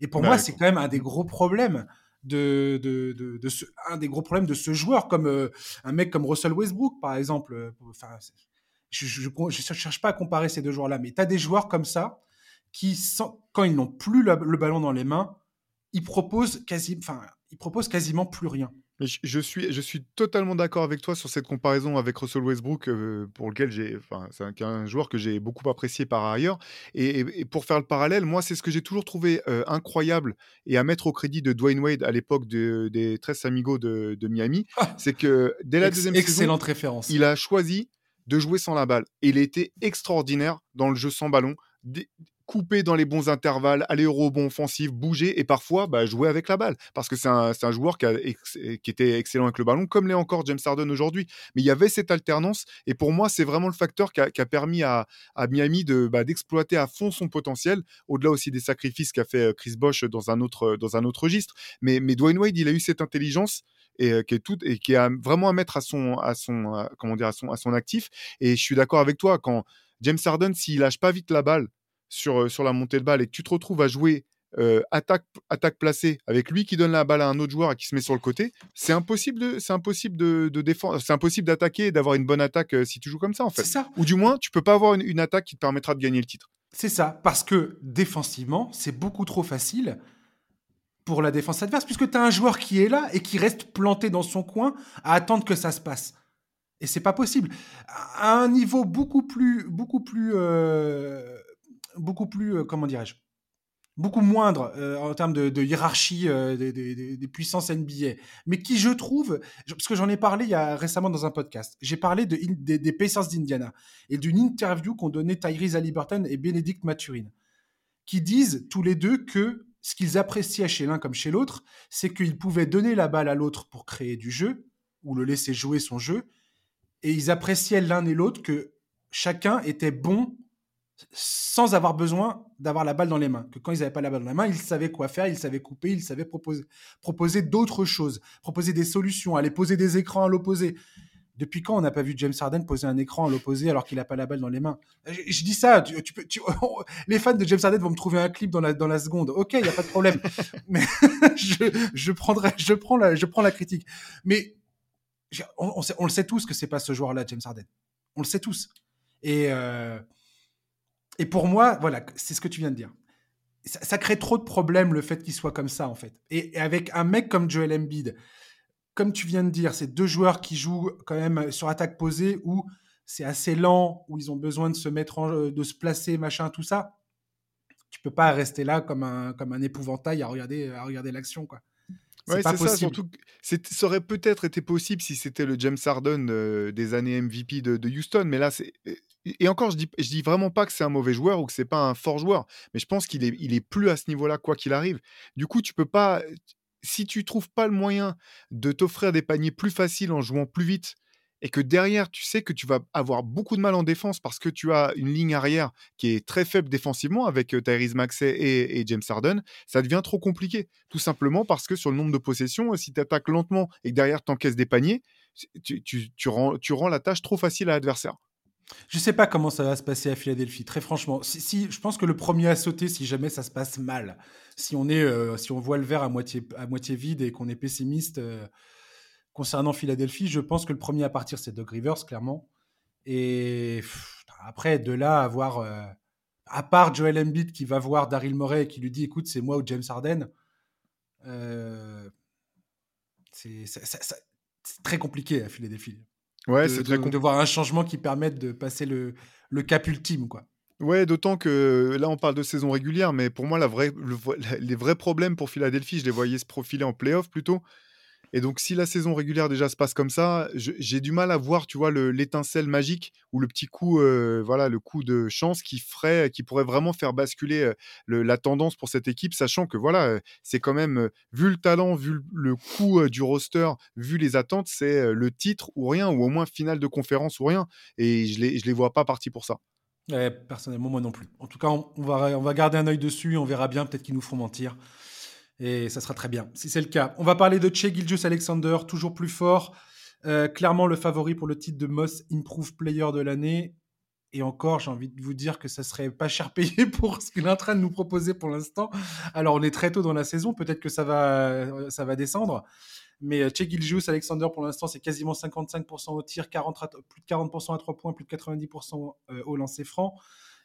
Et pour moi, c'est quand même un des gros problèmes de, de, de, ce, un des gros problèmes de ce joueur, comme euh, un mec comme Russell Westbrook, par exemple. Euh, enfin, je ne cherche pas à comparer ces deux joueurs-là, mais tu as des joueurs comme ça qui, quand ils n'ont plus le ballon dans les mains, ils proposent, quasi, enfin, ils proposent quasiment plus rien. Je suis, je suis totalement d'accord avec toi sur cette comparaison avec Russell Westbrook, euh, pour lequel j'ai, enfin, c'est un, joueur que j'ai beaucoup apprécié par ailleurs. Et, pour faire le parallèle, moi, c'est ce que j'ai toujours trouvé euh, incroyable et à mettre au crédit de Dwayne Wade à l'époque des 13 Amigos de, Miami, ah! c'est que dès la deuxième excellente référence. il a choisi de jouer sans la balle. Et il était extraordinaire dans le jeu sans ballon couper dans les bons intervalles, aller au rebond offensif, bouger et parfois bah, jouer avec la balle. Parce que c'est un, joueur qui, était excellent avec le ballon, comme l'est encore James Harden aujourd'hui. Mais il y avait cette alternance et pour moi, c'est vraiment le facteur qui a, permis à, Miami bah, d'exploiter à fond son potentiel, au-delà aussi des sacrifices qu'a fait euh, Chris Bosch dans un autre, dans un autre registre. Mais, mais Dwayne Wade, il a eu cette intelligence et euh, qui est a vraiment à mettre à son à son actif et je suis d'accord avec toi quand James Harden s'il lâche pas vite la balle sur, sur la montée de balle et que tu te retrouves à jouer attaque, attaque placée avec lui qui donne la balle à un autre joueur et qui se met sur le côté, c'est impossible de, c'est impossible de, de défendre, c'est impossible d'attaquer et d'avoir une bonne attaque si tu joues comme ça en fait. Ça. Ou du moins, tu peux pas avoir une, attaque qui te permettra de gagner le titre. C'est ça, parce que défensivement, c'est beaucoup trop facile pour la défense adverse, puisque tu as un joueur qui est là et qui reste planté dans son coin à attendre que ça se passe. Et c'est pas possible. À un niveau beaucoup plus, beaucoup plus beaucoup plus, euh, comment dirais-je, beaucoup moindre euh, en termes de, hiérarchie euh, des, puissances NBA, mais qui je trouve, parce que j'en ai parlé il y a récemment dans un podcast, j'ai parlé de, des, Pacers d'Indiana et d'une interview qu'ont donné Tyrese Halliburton et Benedict Maturin, qui disent tous les deux que ce qu'ils appréciaient chez l'un comme chez l'autre, c'est qu'ils pouvaient donner la balle à l'autre pour créer du jeu ou le laisser jouer son jeu, et ils appréciaient l'un et l'autre que chacun était bon sans avoir besoin d'avoir la balle dans les mains. Que quand ils n'avaient pas la balle dans les mains, ils savaient quoi faire, ils savaient couper, ils savaient proposer, proposer d'autres choses, proposer des solutions, aller poser des écrans à l'opposé. Depuis quand on n'a pas vu James Harden poser un écran à l'opposé alors qu'il n'a pas la balle dans les mains? Je, dis ça, tu, les fans de James Harden vont me trouver un clip dans la, dans la seconde. Ok, il n'y a pas de problème. Mais je, je, prendrai, je, prends la, je prends la critique. Mais on, on, le sait tous que c'est pas ce joueur-là, James Harden. On le sait tous. Et, euh, et pour moi, voilà, c'est ce que tu viens de dire. Ça, crée trop de problèmes le fait qu'il soit comme ça, en fait. Et, avec un mec comme Joel Embiid, comme tu viens de dire, c'est deux joueurs qui jouent quand même sur attaque posée où c'est assez lent, où ils ont besoin de se mettre, en, de se placer, machin, tout ça. Tu peux pas rester là comme un, comme un épouvantail à regarder, à regarder l'action, quoi. Ouais, c'est ça, surtout ça aurait peut-être été possible si c'était le James Harden euh, des années MVP de, de Houston, mais là, c'est et encore, je dis, je dis vraiment pas que c'est un mauvais joueur ou que c'est pas un fort joueur, mais je pense qu'il est, il est plus à ce niveau-là quoi qu'il arrive. Du coup, tu peux pas, si tu trouves pas le moyen de t'offrir des paniers plus faciles en jouant plus vite et que derrière, tu sais que tu vas avoir beaucoup de mal en défense parce que tu as une ligne arrière qui est très faible défensivement avec Tyrese Maxey et, James Harden, ça devient trop compliqué. Tout simplement parce que sur le nombre de possessions, si tu attaques lentement et que derrière tu encaisses des paniers, tu, rends, la tâche trop facile à l'adversaire. Je sais pas comment ça va se passer à Philadelphie, très franchement. Si, je pense que le premier à sauter, si jamais ça se passe mal, si on voit le verre à moitié, vide et qu'on est pessimiste concernant Philadelphie, je pense que le premier à partir, c'est Doug Rivers, clairement. Et après, de là, avoir, euh, à part Joel Embiid qui va voir Daryl Morey et qui lui dit, écoute, c'est moi ou James Harden, c'est très compliqué à Philadelphie. Ouais, c'est très de, voir un changement qui permette de passer le, le cap ultime, quoi. Ouais, d'autant que là, on parle de saison régulière, mais pour moi, la vraie, les vrais problèmes pour Philadelphie, je les voyais se profiler en playoff plutôt. Et donc, si la saison régulière déjà se passe comme ça, j'ai du mal à voir, tu vois, l'étincelle magique ou le petit coup, euh, voilà, le coup de chance qui ferait, qui pourrait vraiment faire basculer euh, la tendance pour cette équipe, sachant que voilà, euh, c'est quand même, vu le talent, vu le coût du roster, vu les attentes, c'est le titre ou rien, ou au moins finale de conférence ou rien. Et je les, les vois pas partis pour ça. personnellement, moi non plus. En tout cas, on, va, on va garder un œil dessus, on verra bien, peut-être qu'ils nous feront mentir. Et ça sera très bien, si c'est le cas. On va parler de Che Gilgius Alexander, toujours plus fort. Euh, clairement le favori pour le titre de Most Improved Player de l'année. Et encore, j'ai envie de vous dire que ça serait pas cher payé pour ce qu'il est en train de nous proposer pour l'instant. Alors, on est très tôt dans la saison, peut-être que ça va, ça va descendre. Mais euh, Che Gilgius Alexander, pour l'instant, c'est quasiment 55% au tir, 40, plus de 40% à 3 points, plus de 90% euh, au lancer franc.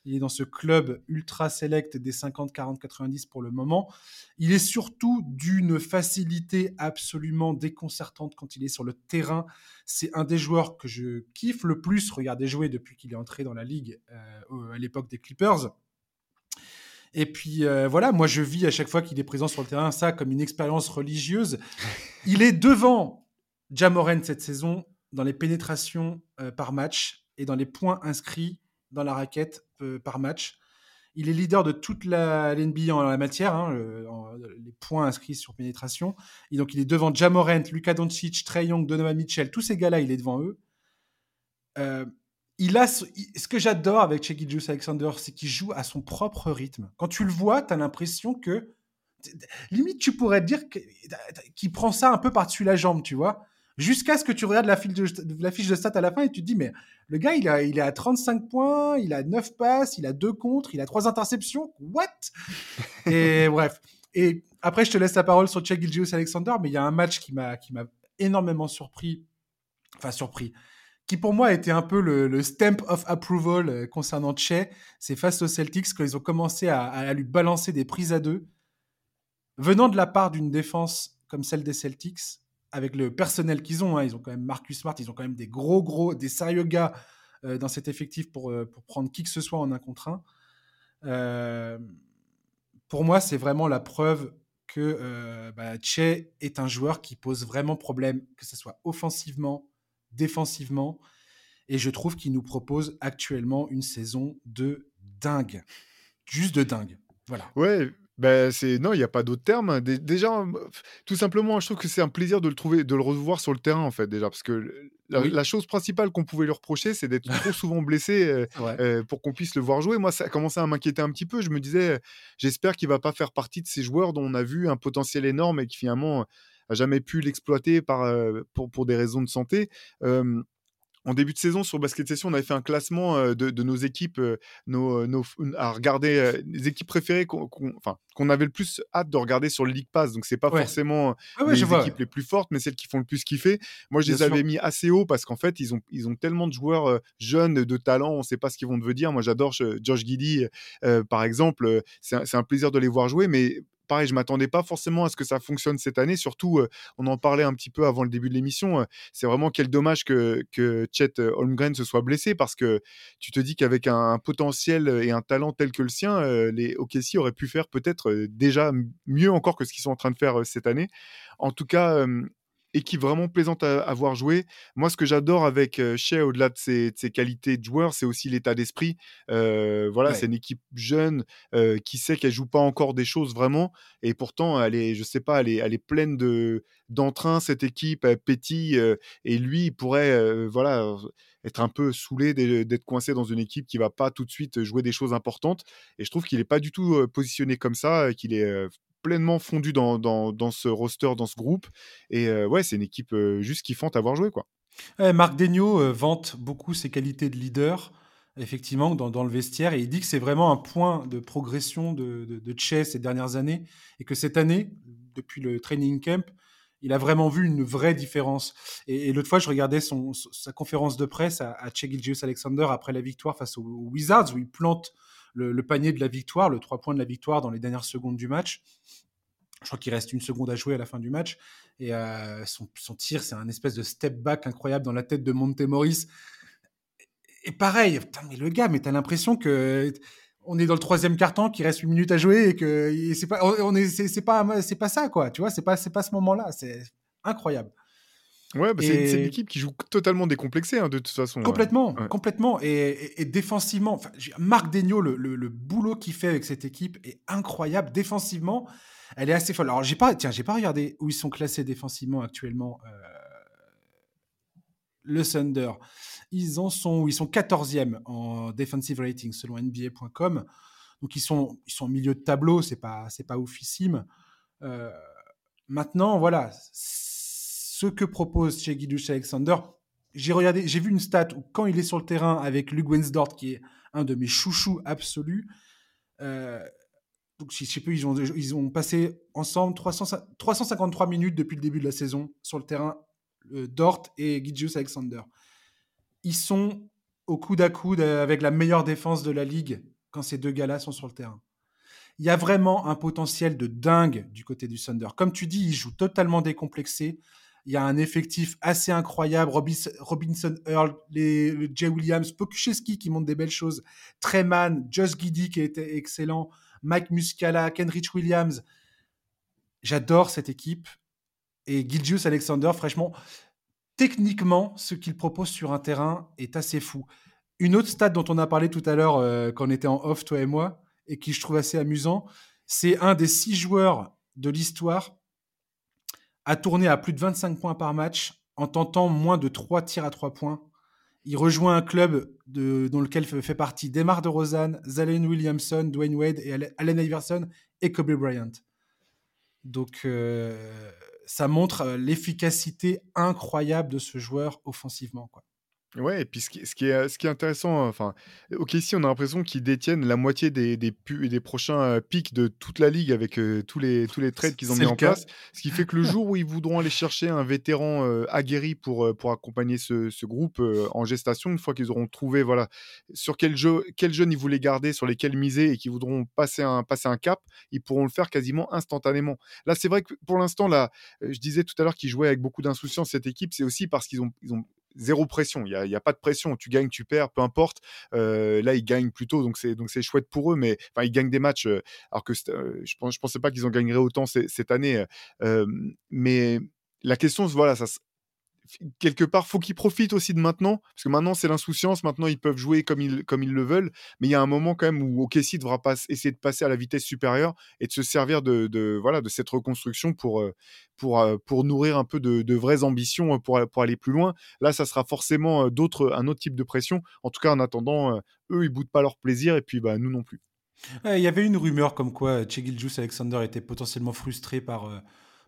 Il est dans ce club ultra select des 50, 40, 90 pour le moment. Il est surtout d'une facilité absolument déconcertante quand il est sur le terrain. C'est un des joueurs que je kiffe le plus regarder jouer depuis qu'il est entré dans la ligue euh, à l'époque des Clippers. Et puis euh, voilà, moi je vis à chaque fois qu'il est présent sur le terrain ça comme une expérience religieuse. Il est devant Jamoren cette saison dans les pénétrations euh, par match et dans les points inscrits dans la raquette euh, par match. Il est leader de toute la l'NBA en la matière, hein, les points inscrits sur pénétration. Et donc il est devant Jamorant, Luka Doncic, Trey Young, Donovan Mitchell, tous ces gars-là, il est devant eux. Euh, il a ce, que j'adore avec Checky Juice Alexander, c'est qu'il joue à son propre rythme. Quand tu le vois, tu as l'impression que limite tu pourrais dire qu'il prend ça un peu par-dessus la jambe, tu vois jusqu'à ce que tu regardes la fiche, de, la fiche de stats à la fin et tu te dis, mais le gars, il, a, il est à 35 points, il a 9 passes, il a 2 contres, il a 3 interceptions. What? Et bref. Et après, je te laisse la parole sur Chuck Gilgius Alexander, mais il y a un match qui m'a énormément surpris. Enfin, surpris. Qui pour moi était un peu le, stamp of approval euh, concernant Che. C'est face aux Celtics quand ils ont commencé à, à lui balancer des prises à deux. Venant de la part d'une défense comme celle des Celtics, avec le personnel qu'ils ont. Hein. Ils ont quand même Marcus Smart, ils ont quand même des gros, gros, des sérieux gars euh, dans cet effectif pour, euh, pour prendre qui que ce soit en un contre un. Euh, pour moi, c'est vraiment la preuve que bah, Che est un joueur qui pose vraiment problème, que ce soit offensivement, défensivement. Et je trouve qu'il nous propose actuellement une saison de dingue. Juste de dingue. Voilà. Ouais, ben c'est non, il y a pas d'autre terme. déjà, tout simplement, je trouve que c'est un plaisir de le trouver de le revoir sur le terrain, en fait, déjà. Parce que la chose principale qu'on pouvait lui reprocher, c'est d'être trop souvent blessé, pour qu'on puisse le voir jouer. Moi, ça a commencé à m'inquiéter un petit peu. Je me disais: «J'espère qu'il va pas faire partie de ces joueurs dont on a vu un potentiel énorme et qui finalement, a jamais pu l'exploiter par, pour pour des raisons de santé». En début de saison, sur Basket Session, on avait fait un classement euh, de, nos équipes, euh, nos, nos, à regarder les équipes préférées qu'on avait le plus hâte de regarder sur le League Pass. Donc, c'est pas forcément ah les équipes les plus fortes, mais celles qui font le plus kiffer. Moi, je les avais mis assez haut parce qu'en fait, ils ont, ils ont tellement de joueurs jeunes, de talent, on ne sait pas ce qu'ils vont devenir. Moi, j'adore George Giddy, par exemple. C'est un, un, plaisir de les voir jouer, mais pareil, je m'attendais pas forcément à ce que ça fonctionne cette année. Surtout, euh, on en parlait un petit peu avant le début de l'émission. Euh, c'est vraiment quel dommage que, que Chet euh, Holmgren se soit blessé parce que tu te dis qu'avec un, potentiel et un talent tel que le sien, les OKC auraient pu faire peut-être déjà mieux encore que ce qu'ils sont en train de faire cette année. En tout cas, équipe vraiment plaisante à, voir jouer. Moi, ce que j'adore avec Shea, au-delà de ses, qualités de joueur, c'est aussi l'état d'esprit. voilà, c'est une équipe jeune qui sait qu'elle joue pas encore des choses vraiment, et pourtant, elle est, je sais pas, elle est, elle est pleine de d'entrain cette équipe, elle pétille, et lui, il pourrait, voilà, être un peu saoulé d'être coincé dans une équipe qui va pas tout de suite jouer des choses importantes. Et je trouve qu'il n'est pas du tout positionné comme ça, qu'il est pleinement fondu dans, dans, ce roster, dans ce groupe. Et euh, ouais, c'est une équipe euh, juste kiffante à voir jouer. Quoi. Marc Degnaud euh, vante beaucoup ses qualités de leader, effectivement, dans, le vestiaire. Et il dit que c'est vraiment un point de progression de, de, de ces dernières années. Et que cette année, depuis le training camp, il a vraiment vu une vraie différence. Et, l'autre fois, je regardais son, sa conférence de presse à, à Che Alexander après la victoire face aux Wizards, où il plante le, panier de la victoire, le 3 points de la victoire dans les dernières secondes du match. Je crois qu'il reste une seconde à jouer à la fin du match. Et euh, son, tir, c'est un espèce de step back incroyable dans la tête de Montemoris. Et pareil, mais le gars, mais t'as l'impression que on est dans le troisième carton, qu'il reste 8 minutes à jouer et que c'est pas, on est, c'est, pas, c'est pas ça quoi. Tu vois, c'est pas, c'est pas ce moment-là. C'est incroyable. Ouais, bah, c'est une équipe qui joue totalement décomplexée hein, de toute façon. Complètement, complètement. Et, défensivement, Marc Degnaud, le, boulot qu'il fait avec cette équipe est incroyable. Défensivement, elle est assez folle. Alors, j'ai pas, tiens, j'ai pas regardé où ils sont classés défensivement actuellement. Euh, le Thunder, ils en sont, ils sont 14e en defensive rating selon NBA.com. Donc ils sont, ils sont au milieu de tableau, c'est pas, c'est pas oufissime. Euh, maintenant, voilà, ce que propose chez Guidouche Alexander, j'ai regardé, j'ai vu une stat où quand il est sur le terrain avec Luke Wensdort, qui est un de mes chouchous absolus, euh, donc je sais ils ont, ils ont passé ensemble 300, 353 minutes depuis le début de la saison sur le terrain, euh, Dort et Gidius Alexander. Ils sont au coude à coude avec la meilleure défense de la ligue quand ces deux gars-là sont sur le terrain. Il y a vraiment un potentiel de dingue du côté du Thunder. Comme tu dis, ils jouent totalement décomplexés. Il y a un effectif assez incroyable. Robinson Earl, Jay Williams, Pokuszewski qui montre des belles choses. Treman, Josh Giddy qui était excellent. Mike Muscala, Kenrich Williams. J'adore cette équipe. Et Gilgius Alexander, franchement, techniquement, ce qu'il propose sur un terrain est assez fou. Une autre stat dont on a parlé tout à l'heure euh, quand on était en off, toi et moi, et qui je trouve assez amusant, c'est un des six joueurs de l'histoire a tourné à plus de 25 points par match en tentant moins de 3 tirs à 3 points. Il rejoint un club de, dont lequel fait partie Demar de Rosanne, Zalen Williamson, Dwayne Wade et Allen Iverson et Kobe Bryant. Donc euh, ça montre euh, l'efficacité incroyable de ce joueur offensivement. Ouais et puis ce qui ce qui est, ce qui est intéressant, enfin, ici on a l'impression qu'ils détiennent la moitié des des des prochains, pics de toute la ligue avec, tous les tous les trades qu'ils ont mis en place. Ce qui fait que le jour où ils voudront aller chercher un vétéran, aguerri pour, pour accompagner ce ce groupe, en gestation, une fois qu'ils auront trouvé, voilà, sur quel jeu quels jeunes ils voulaient garder, sur lesquels miser et qui voudront passer un passer un cap, ils pourront le faire quasiment instantanément. Là, c'est vrai que pour l'instant, là, je disais tout à l'heure qu'ils jouaient avec beaucoup d'insouciance cette équipe, c'est aussi parce qu'ils ont ils ont zéro pression. Il n'y a, pas de pression. Tu gagnes, tu perds, peu importe. Euh, là, ils gagnent plutôt, donc c'est donc c'est chouette pour eux. Mais enfin, ils gagnent des matchs, euh, alors que euh, je pense je pensais pas qu'ils en gagneraient autant cette année. mais la question, voilà, ça, quelque part, faut qu'ils profitent aussi de maintenant, parce que maintenant c'est l'insouciance, maintenant ils peuvent jouer comme ils, comme ils le veulent, mais il y a un moment quand même où OKC devra pas, essayer de passer à la vitesse supérieure et de se servir de, voilà, de cette reconstruction pour, euh, pour, euh, pour nourrir un peu de, vraies ambitions euh, pour, pour aller plus loin. Là, ça sera forcément d'autres, un autre type de pression. En tout cas, en attendant, eux, ils boudent pas leur plaisir et puis bah, nous non plus. Il y avait une rumeur comme quoi Juice Alexander était potentiellement frustré par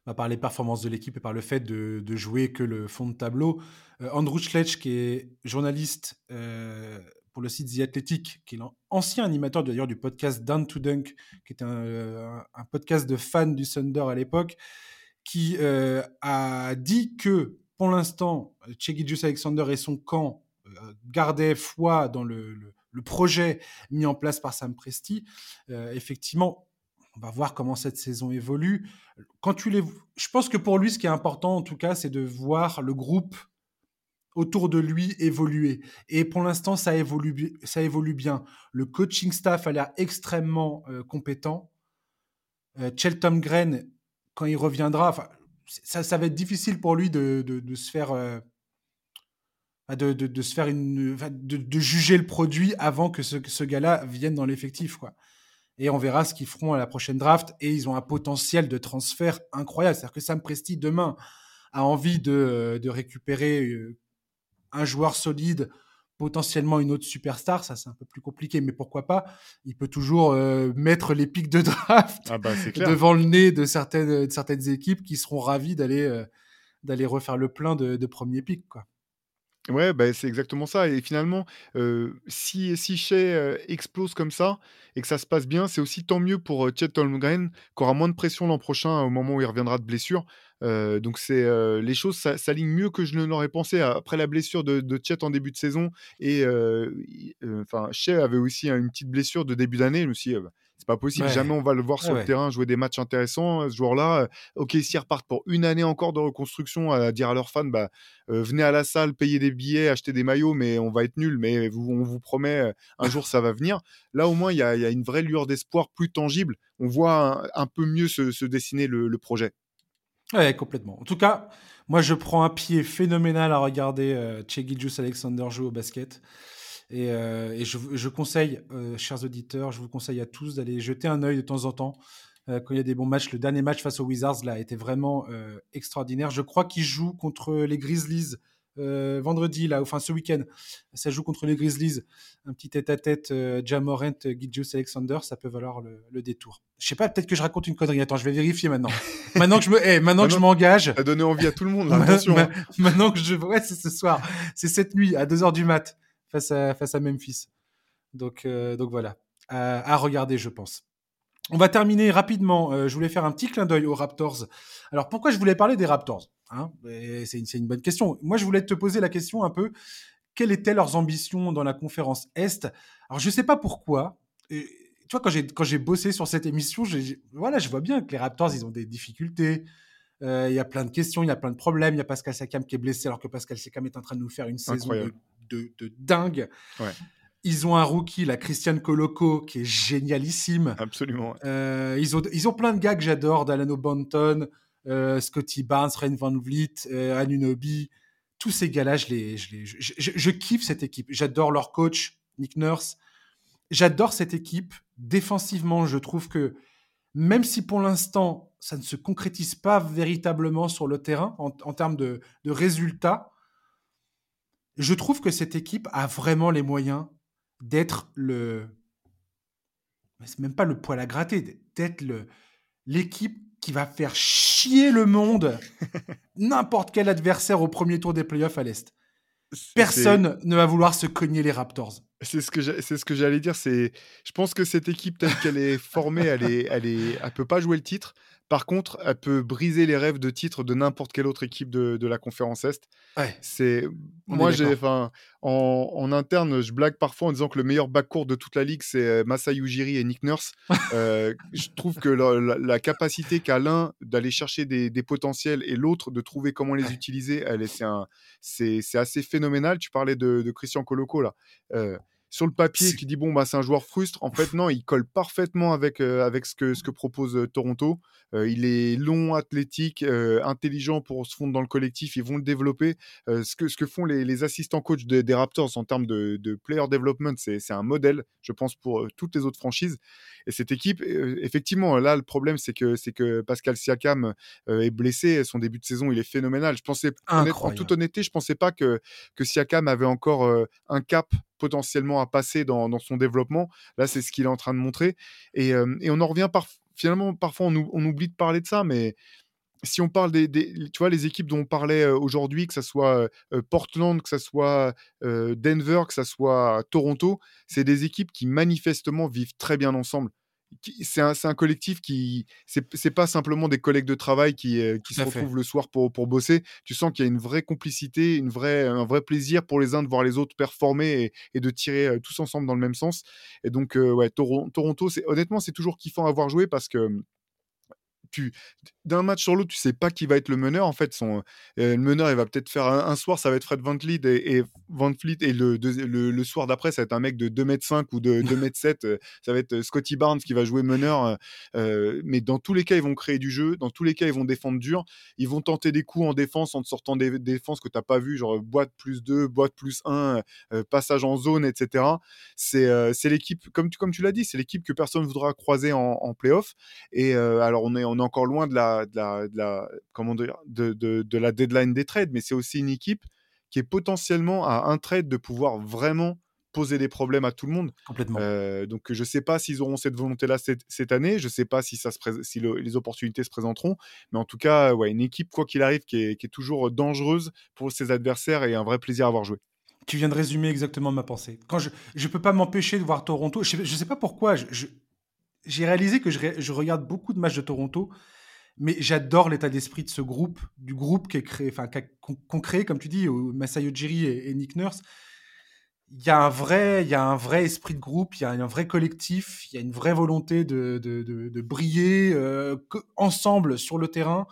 bah, par les performances de l'équipe et par le fait de, jouer que le fond de tableau. Euh, Andrew Schletch, qui est journaliste euh, pour le site The Athletic, qui est l'ancien animateur d'ailleurs du podcast Down to Dunk, qui était un, podcast de fans du Thunder à l'époque, qui euh, a dit que pour l'instant, Chegidjus Alexander et son camp gardaient foi dans le, projet mis en place par Sam Presti. effectivement, on va voir comment cette saison évolue. Quand tu les, je pense que pour lui, ce qui est important en tout cas, c'est de voir le groupe autour de lui évoluer. Et pour l'instant, ça évolue, bien. Le coaching staff a l'air extrêmement euh, compétent. Euh, Chelton Gren, quand il reviendra, ça, ça va être difficile pour lui de, se faire. Euh, de, se faire une de, juger le produit avant que ce, ce gars-là vienne dans l'effectif quoi et on verra ce qu'ils feront à la prochaine draft. Et ils ont un potentiel de transfert incroyable. C'est-à-dire que Sam Presti, demain, a envie de, récupérer euh, un joueur solide, potentiellement une autre superstar. Ça, c'est un peu plus compliqué, mais pourquoi pas Il peut toujours euh, mettre les pics de draft ah bah, devant le nez de certaines, certaines équipes qui seront ravies d'aller euh, d'aller refaire le plein de, de premiers pics. Quoi. Ouais, bah, c'est exactement ça et finalement, si si explose comme ça et que ça se passe bien, c'est aussi tant mieux pour, heu, Chet Holmgren qui aura moins de pression l'an prochain au moment où il reviendra de blessure. donc les choses s'alignent mieux que je ne l'aurais pensé après la blessure de de en début de saison et enfin Shea avait aussi, une petite blessure de début d'année. Je me dit: «Bah, c'est pas possible, jamais on va le voir sur le terrain jouer des matchs intéressants, ce joueur-là». OK, s'ils repartent pour une année encore de reconstruction à dire à leurs fans: «Bah, venez à la salle, payez des billets, achetez des maillots, mais on va être nuls, mais on vous promet, un jour ça va venir». Là, au moins, il y a, une vraie lueur d'espoir plus tangible. On voit un, peu mieux se, dessiner le, projet. Ouais, complètement. En tout cas, moi, je prends un pied phénoménal à regarder euh, Alexander jouer au basket. Et, euh, je, conseille, euh, chers auditeurs, je vous conseille à tous d'aller jeter un œil de temps en temps euh, quand il y a des bons matchs. Le dernier match face aux Wizards là, a été vraiment extraordinaire. Je crois qu'ils jouent contre les Grizzlies euh, vendredi, là, enfin ce week-end, ça joue contre les Grizzlies. Un petit tête-à-tête, euh, Jamorant, Gidjus Alexander, ça peut valoir le, détour. Je sais pas, peut-être que je raconte une connerie. Attends, je vais vérifier maintenant. maintenant que je me, eh, maintenant que je m'engage. A donné envie à tout le monde. attention. Hein. maintenant que je, ouais, c'est ce soir, c'est cette nuit à 2 h du mat face à face à Memphis. Donc euh, donc voilà, à regarder, je pense. On va terminer rapidement. Euh, je voulais faire un petit clin d'œil aux Raptors. Alors pourquoi je voulais parler des Raptors hein? C'est une, bonne question. Moi, je voulais te poser la question un peu. Quelles étaient leurs ambitions dans la conférence Est? Alors je ne sais pas pourquoi. tu vois, quand j'ai bossé sur cette émission, voilà, je vois bien que les Raptors, ils ont des difficultés. Euh, il y a plein de questions, il y a plein de problèmes. Il y a Pascal Siakam qui est blessé alors que Pascal Siakam est en train de nous faire une saison de, de, dingue. Ouais. Ils ont un rookie, la Christian Coloco, qui est génialissime. Absolument. Euh, ils, ont, ils ont plein de gars que j'adore, Dalano Banton, euh, Scotty Barnes, Ren Van Vliet, euh, Anunobi. Tous ces gars-là, je, les, je, les, je, je, kiffe cette équipe. J'adore leur coach, Nick Nurse. J'adore cette équipe. Défensivement, je trouve que même si pour l'instant, ça ne se concrétise pas véritablement sur le terrain en, en termes de, de résultats, je trouve que cette équipe a vraiment les moyens d'être le. C'est même pas le poil à gratter, d'être le l'équipe qui va faire chier le monde, n'importe quel adversaire au premier tour des playoffs à l'Est. Personne ne va vouloir se cogner les Raptors. C'est ce que c'est ce que j'allais dire. C'est, je pense que cette équipe telle qu'elle est formée, elle est, elle est, elle peut pas jouer le titre. Par contre, elle peut briser les rêves de titre de n'importe quelle autre équipe de, la conférence Est. C'est moi, j'ai, enfin, en, interne, je blague parfois en disant que le meilleur backcourt de toute la ligue, c'est euh, Masai Ujiri et Nick Nurse. Euh, je trouve que la, capacité qu'a l'un d'aller chercher des, potentiels et l'autre de trouver comment les utiliser, elle est, c'est, c'est, assez phénoménal. Tu parlais de, Christian Coloco là. Euh, sur le papier qui dit bon bah c'est un joueur frustre. En fait non, il colle parfaitement avec euh, avec ce que ce que propose euh, Toronto. Euh, il est long, athlétique, intelligent pour se fondre dans le collectif. Ils vont le développer. ce que ce que font les, les assistants coachs des Raptors en termes de, de player development, c'est un modèle, je pense pour toutes les autres franchises. Et cette équipe, effectivement, là le problème c'est que c'est que Pascal Siakam est blessé. Son début de saison il est phénoménal. Je pensais en toute honnêteté, je pensais pas que que Siakam avait encore un cap potentiellement à passer dans, son développement. Là, c'est ce qu'il est en train de montrer. Et, euh, on en revient par, finalement, parfois on, oublie de parler de ça, mais si on parle des, tu vois, les équipes dont on parlait euh, aujourd'hui, que ce soit euh, Portland, que ce soit Denver, que ce soit Toronto, c'est des équipes qui manifestement vivent très bien ensemble c'est un, un, collectif qui c'est pas simplement des collègues de travail qui, euh, qui se retrouvent le soir pour, pour bosser. Tu sens qu'il y a une vraie complicité, une vraie, un vrai plaisir pour les uns de voir les autres performer et, de tirer euh, tous ensemble dans le même sens. Et donc, euh, ouais, Toronto, c'est honnêtement, c'est toujours kiffant à voir jouer parce que d'un match sur l'autre, tu sais pas qui va être le meneur. En fait, son, euh, le meneur, il va peut-être faire un, soir, ça va être Fred Van Vliet et, et, Van et le, le, soir d'après, ça va être un mec de 2m5 ou de 2m7. Euh, ça va être euh, Scotty Barnes qui va jouer meneur. mais dans tous les cas, ils vont créer du jeu. Dans tous les cas, ils vont défendre dur. Ils vont tenter des coups en défense en te sortant des, défenses que tu n'as pas vu, genre boîte plus 2, boîte plus 1, passage en zone, etc. C'est l'équipe, comme tu, comme tu l'as dit, c'est l'équipe que personne voudra croiser en, en playoff. Et alors, on est, on encore loin de la, de la, de la comment dire, de, de, de, la deadline des trades, mais c'est aussi une équipe qui est potentiellement à un trade de pouvoir vraiment poser des problèmes à tout le monde. Complètement. Euh, donc je ne sais pas s'ils auront cette volonté-là cette, cette, année, je ne sais pas si, ça se si les opportunités se présenteront, mais en tout cas, ouais, une équipe, quoi qu'il arrive, qui est, qui est, toujours dangereuse pour ses adversaires et un vrai plaisir à avoir joué. Tu viens de résumer exactement ma pensée. Quand je ne peux pas m'empêcher de voir Toronto, je ne sais, pas pourquoi, je, j'ai réalisé que je, regarde beaucoup de matchs de Toronto, mais j'adore l'état d'esprit de ce groupe, du groupe qui créé, enfin, qu'on crée, comme tu dis, Masayo Jiri et, Nick Nurse. Il y a un vrai, il y a un vrai esprit de groupe, il y a un vrai collectif, il y a une vraie volonté de, briller euh, ensemble sur le terrain.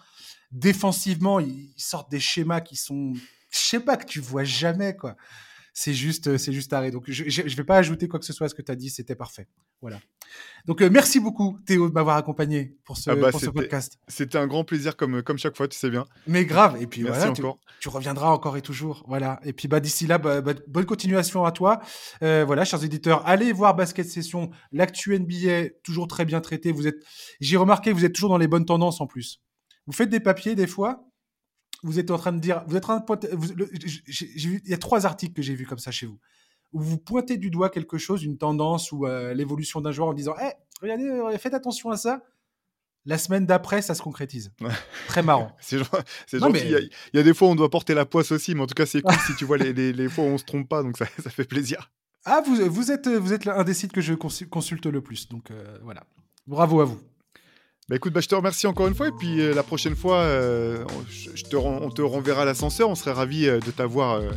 Défensivement, ils sortent des schémas qui sont, je sais pas, que tu vois jamais, quoi c'est juste, juste arrêt. Donc, je ne vais pas ajouter quoi que ce soit à ce que tu as dit, c'était parfait. Voilà. Donc euh, merci beaucoup Théo de m'avoir accompagné pour ce, Ah bah, pour ce podcast. C'était un grand plaisir comme, comme chaque fois, tu sais bien. Mais grave. Et puis Merci voilà, tu, encore. tu reviendras encore et toujours. Voilà. Et puis bah d'ici là, bah, bah, bonne continuation à toi. Euh, voilà, chers éditeurs, allez voir Basket Session, l'actu NBA toujours très bien traité. Vous êtes, j'ai remarqué, que vous êtes toujours dans les bonnes tendances en plus. Vous faites des papiers des fois. Vous êtes en train de dire, vous êtes en train de il y a trois articles que j'ai vus comme ça chez vous. Où vous pointez du doigt quelque chose, une tendance ou euh, l'évolution d'un joueur en disant, Eh, regardez, euh, faites attention à ça. La semaine d'après, ça se concrétise. Ouais. Très marrant. C'est gentil. mais- Il y, a- il y a des fois où on doit porter la poisse aussi, mais en tout cas, c'est cool si tu vois les, les, les fois où on se trompe pas, donc ça, ça fait plaisir. Ah, vous, vous êtes, vous êtes un des sites que je consu- consulte le plus. Donc euh, voilà. Bravo à vous. Bah écoute, bah, je te remercie encore une fois, et puis euh, la prochaine fois, euh, on, je- te ren- on te renverra l'ascenseur. On serait ravis euh, de t'avoir euh,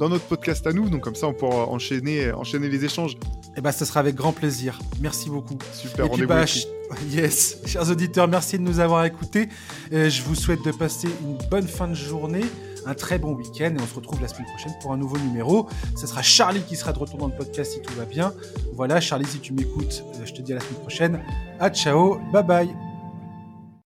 dans notre podcast à nous, donc comme ça, on pourra enchaîner, enchaîner les échanges. Et bah, ça sera avec grand plaisir. Merci beaucoup. Super, Et puis, bah, ch- yes, chers auditeurs, merci de nous avoir écoutés. Je vous souhaite de passer une bonne fin de journée, un très bon week-end, et on se retrouve la semaine prochaine pour un nouveau numéro. Ce sera Charlie qui sera de retour dans le podcast si tout va bien. Voilà, Charlie, si tu m'écoutes, je te dis à la semaine prochaine. À ciao, bye bye.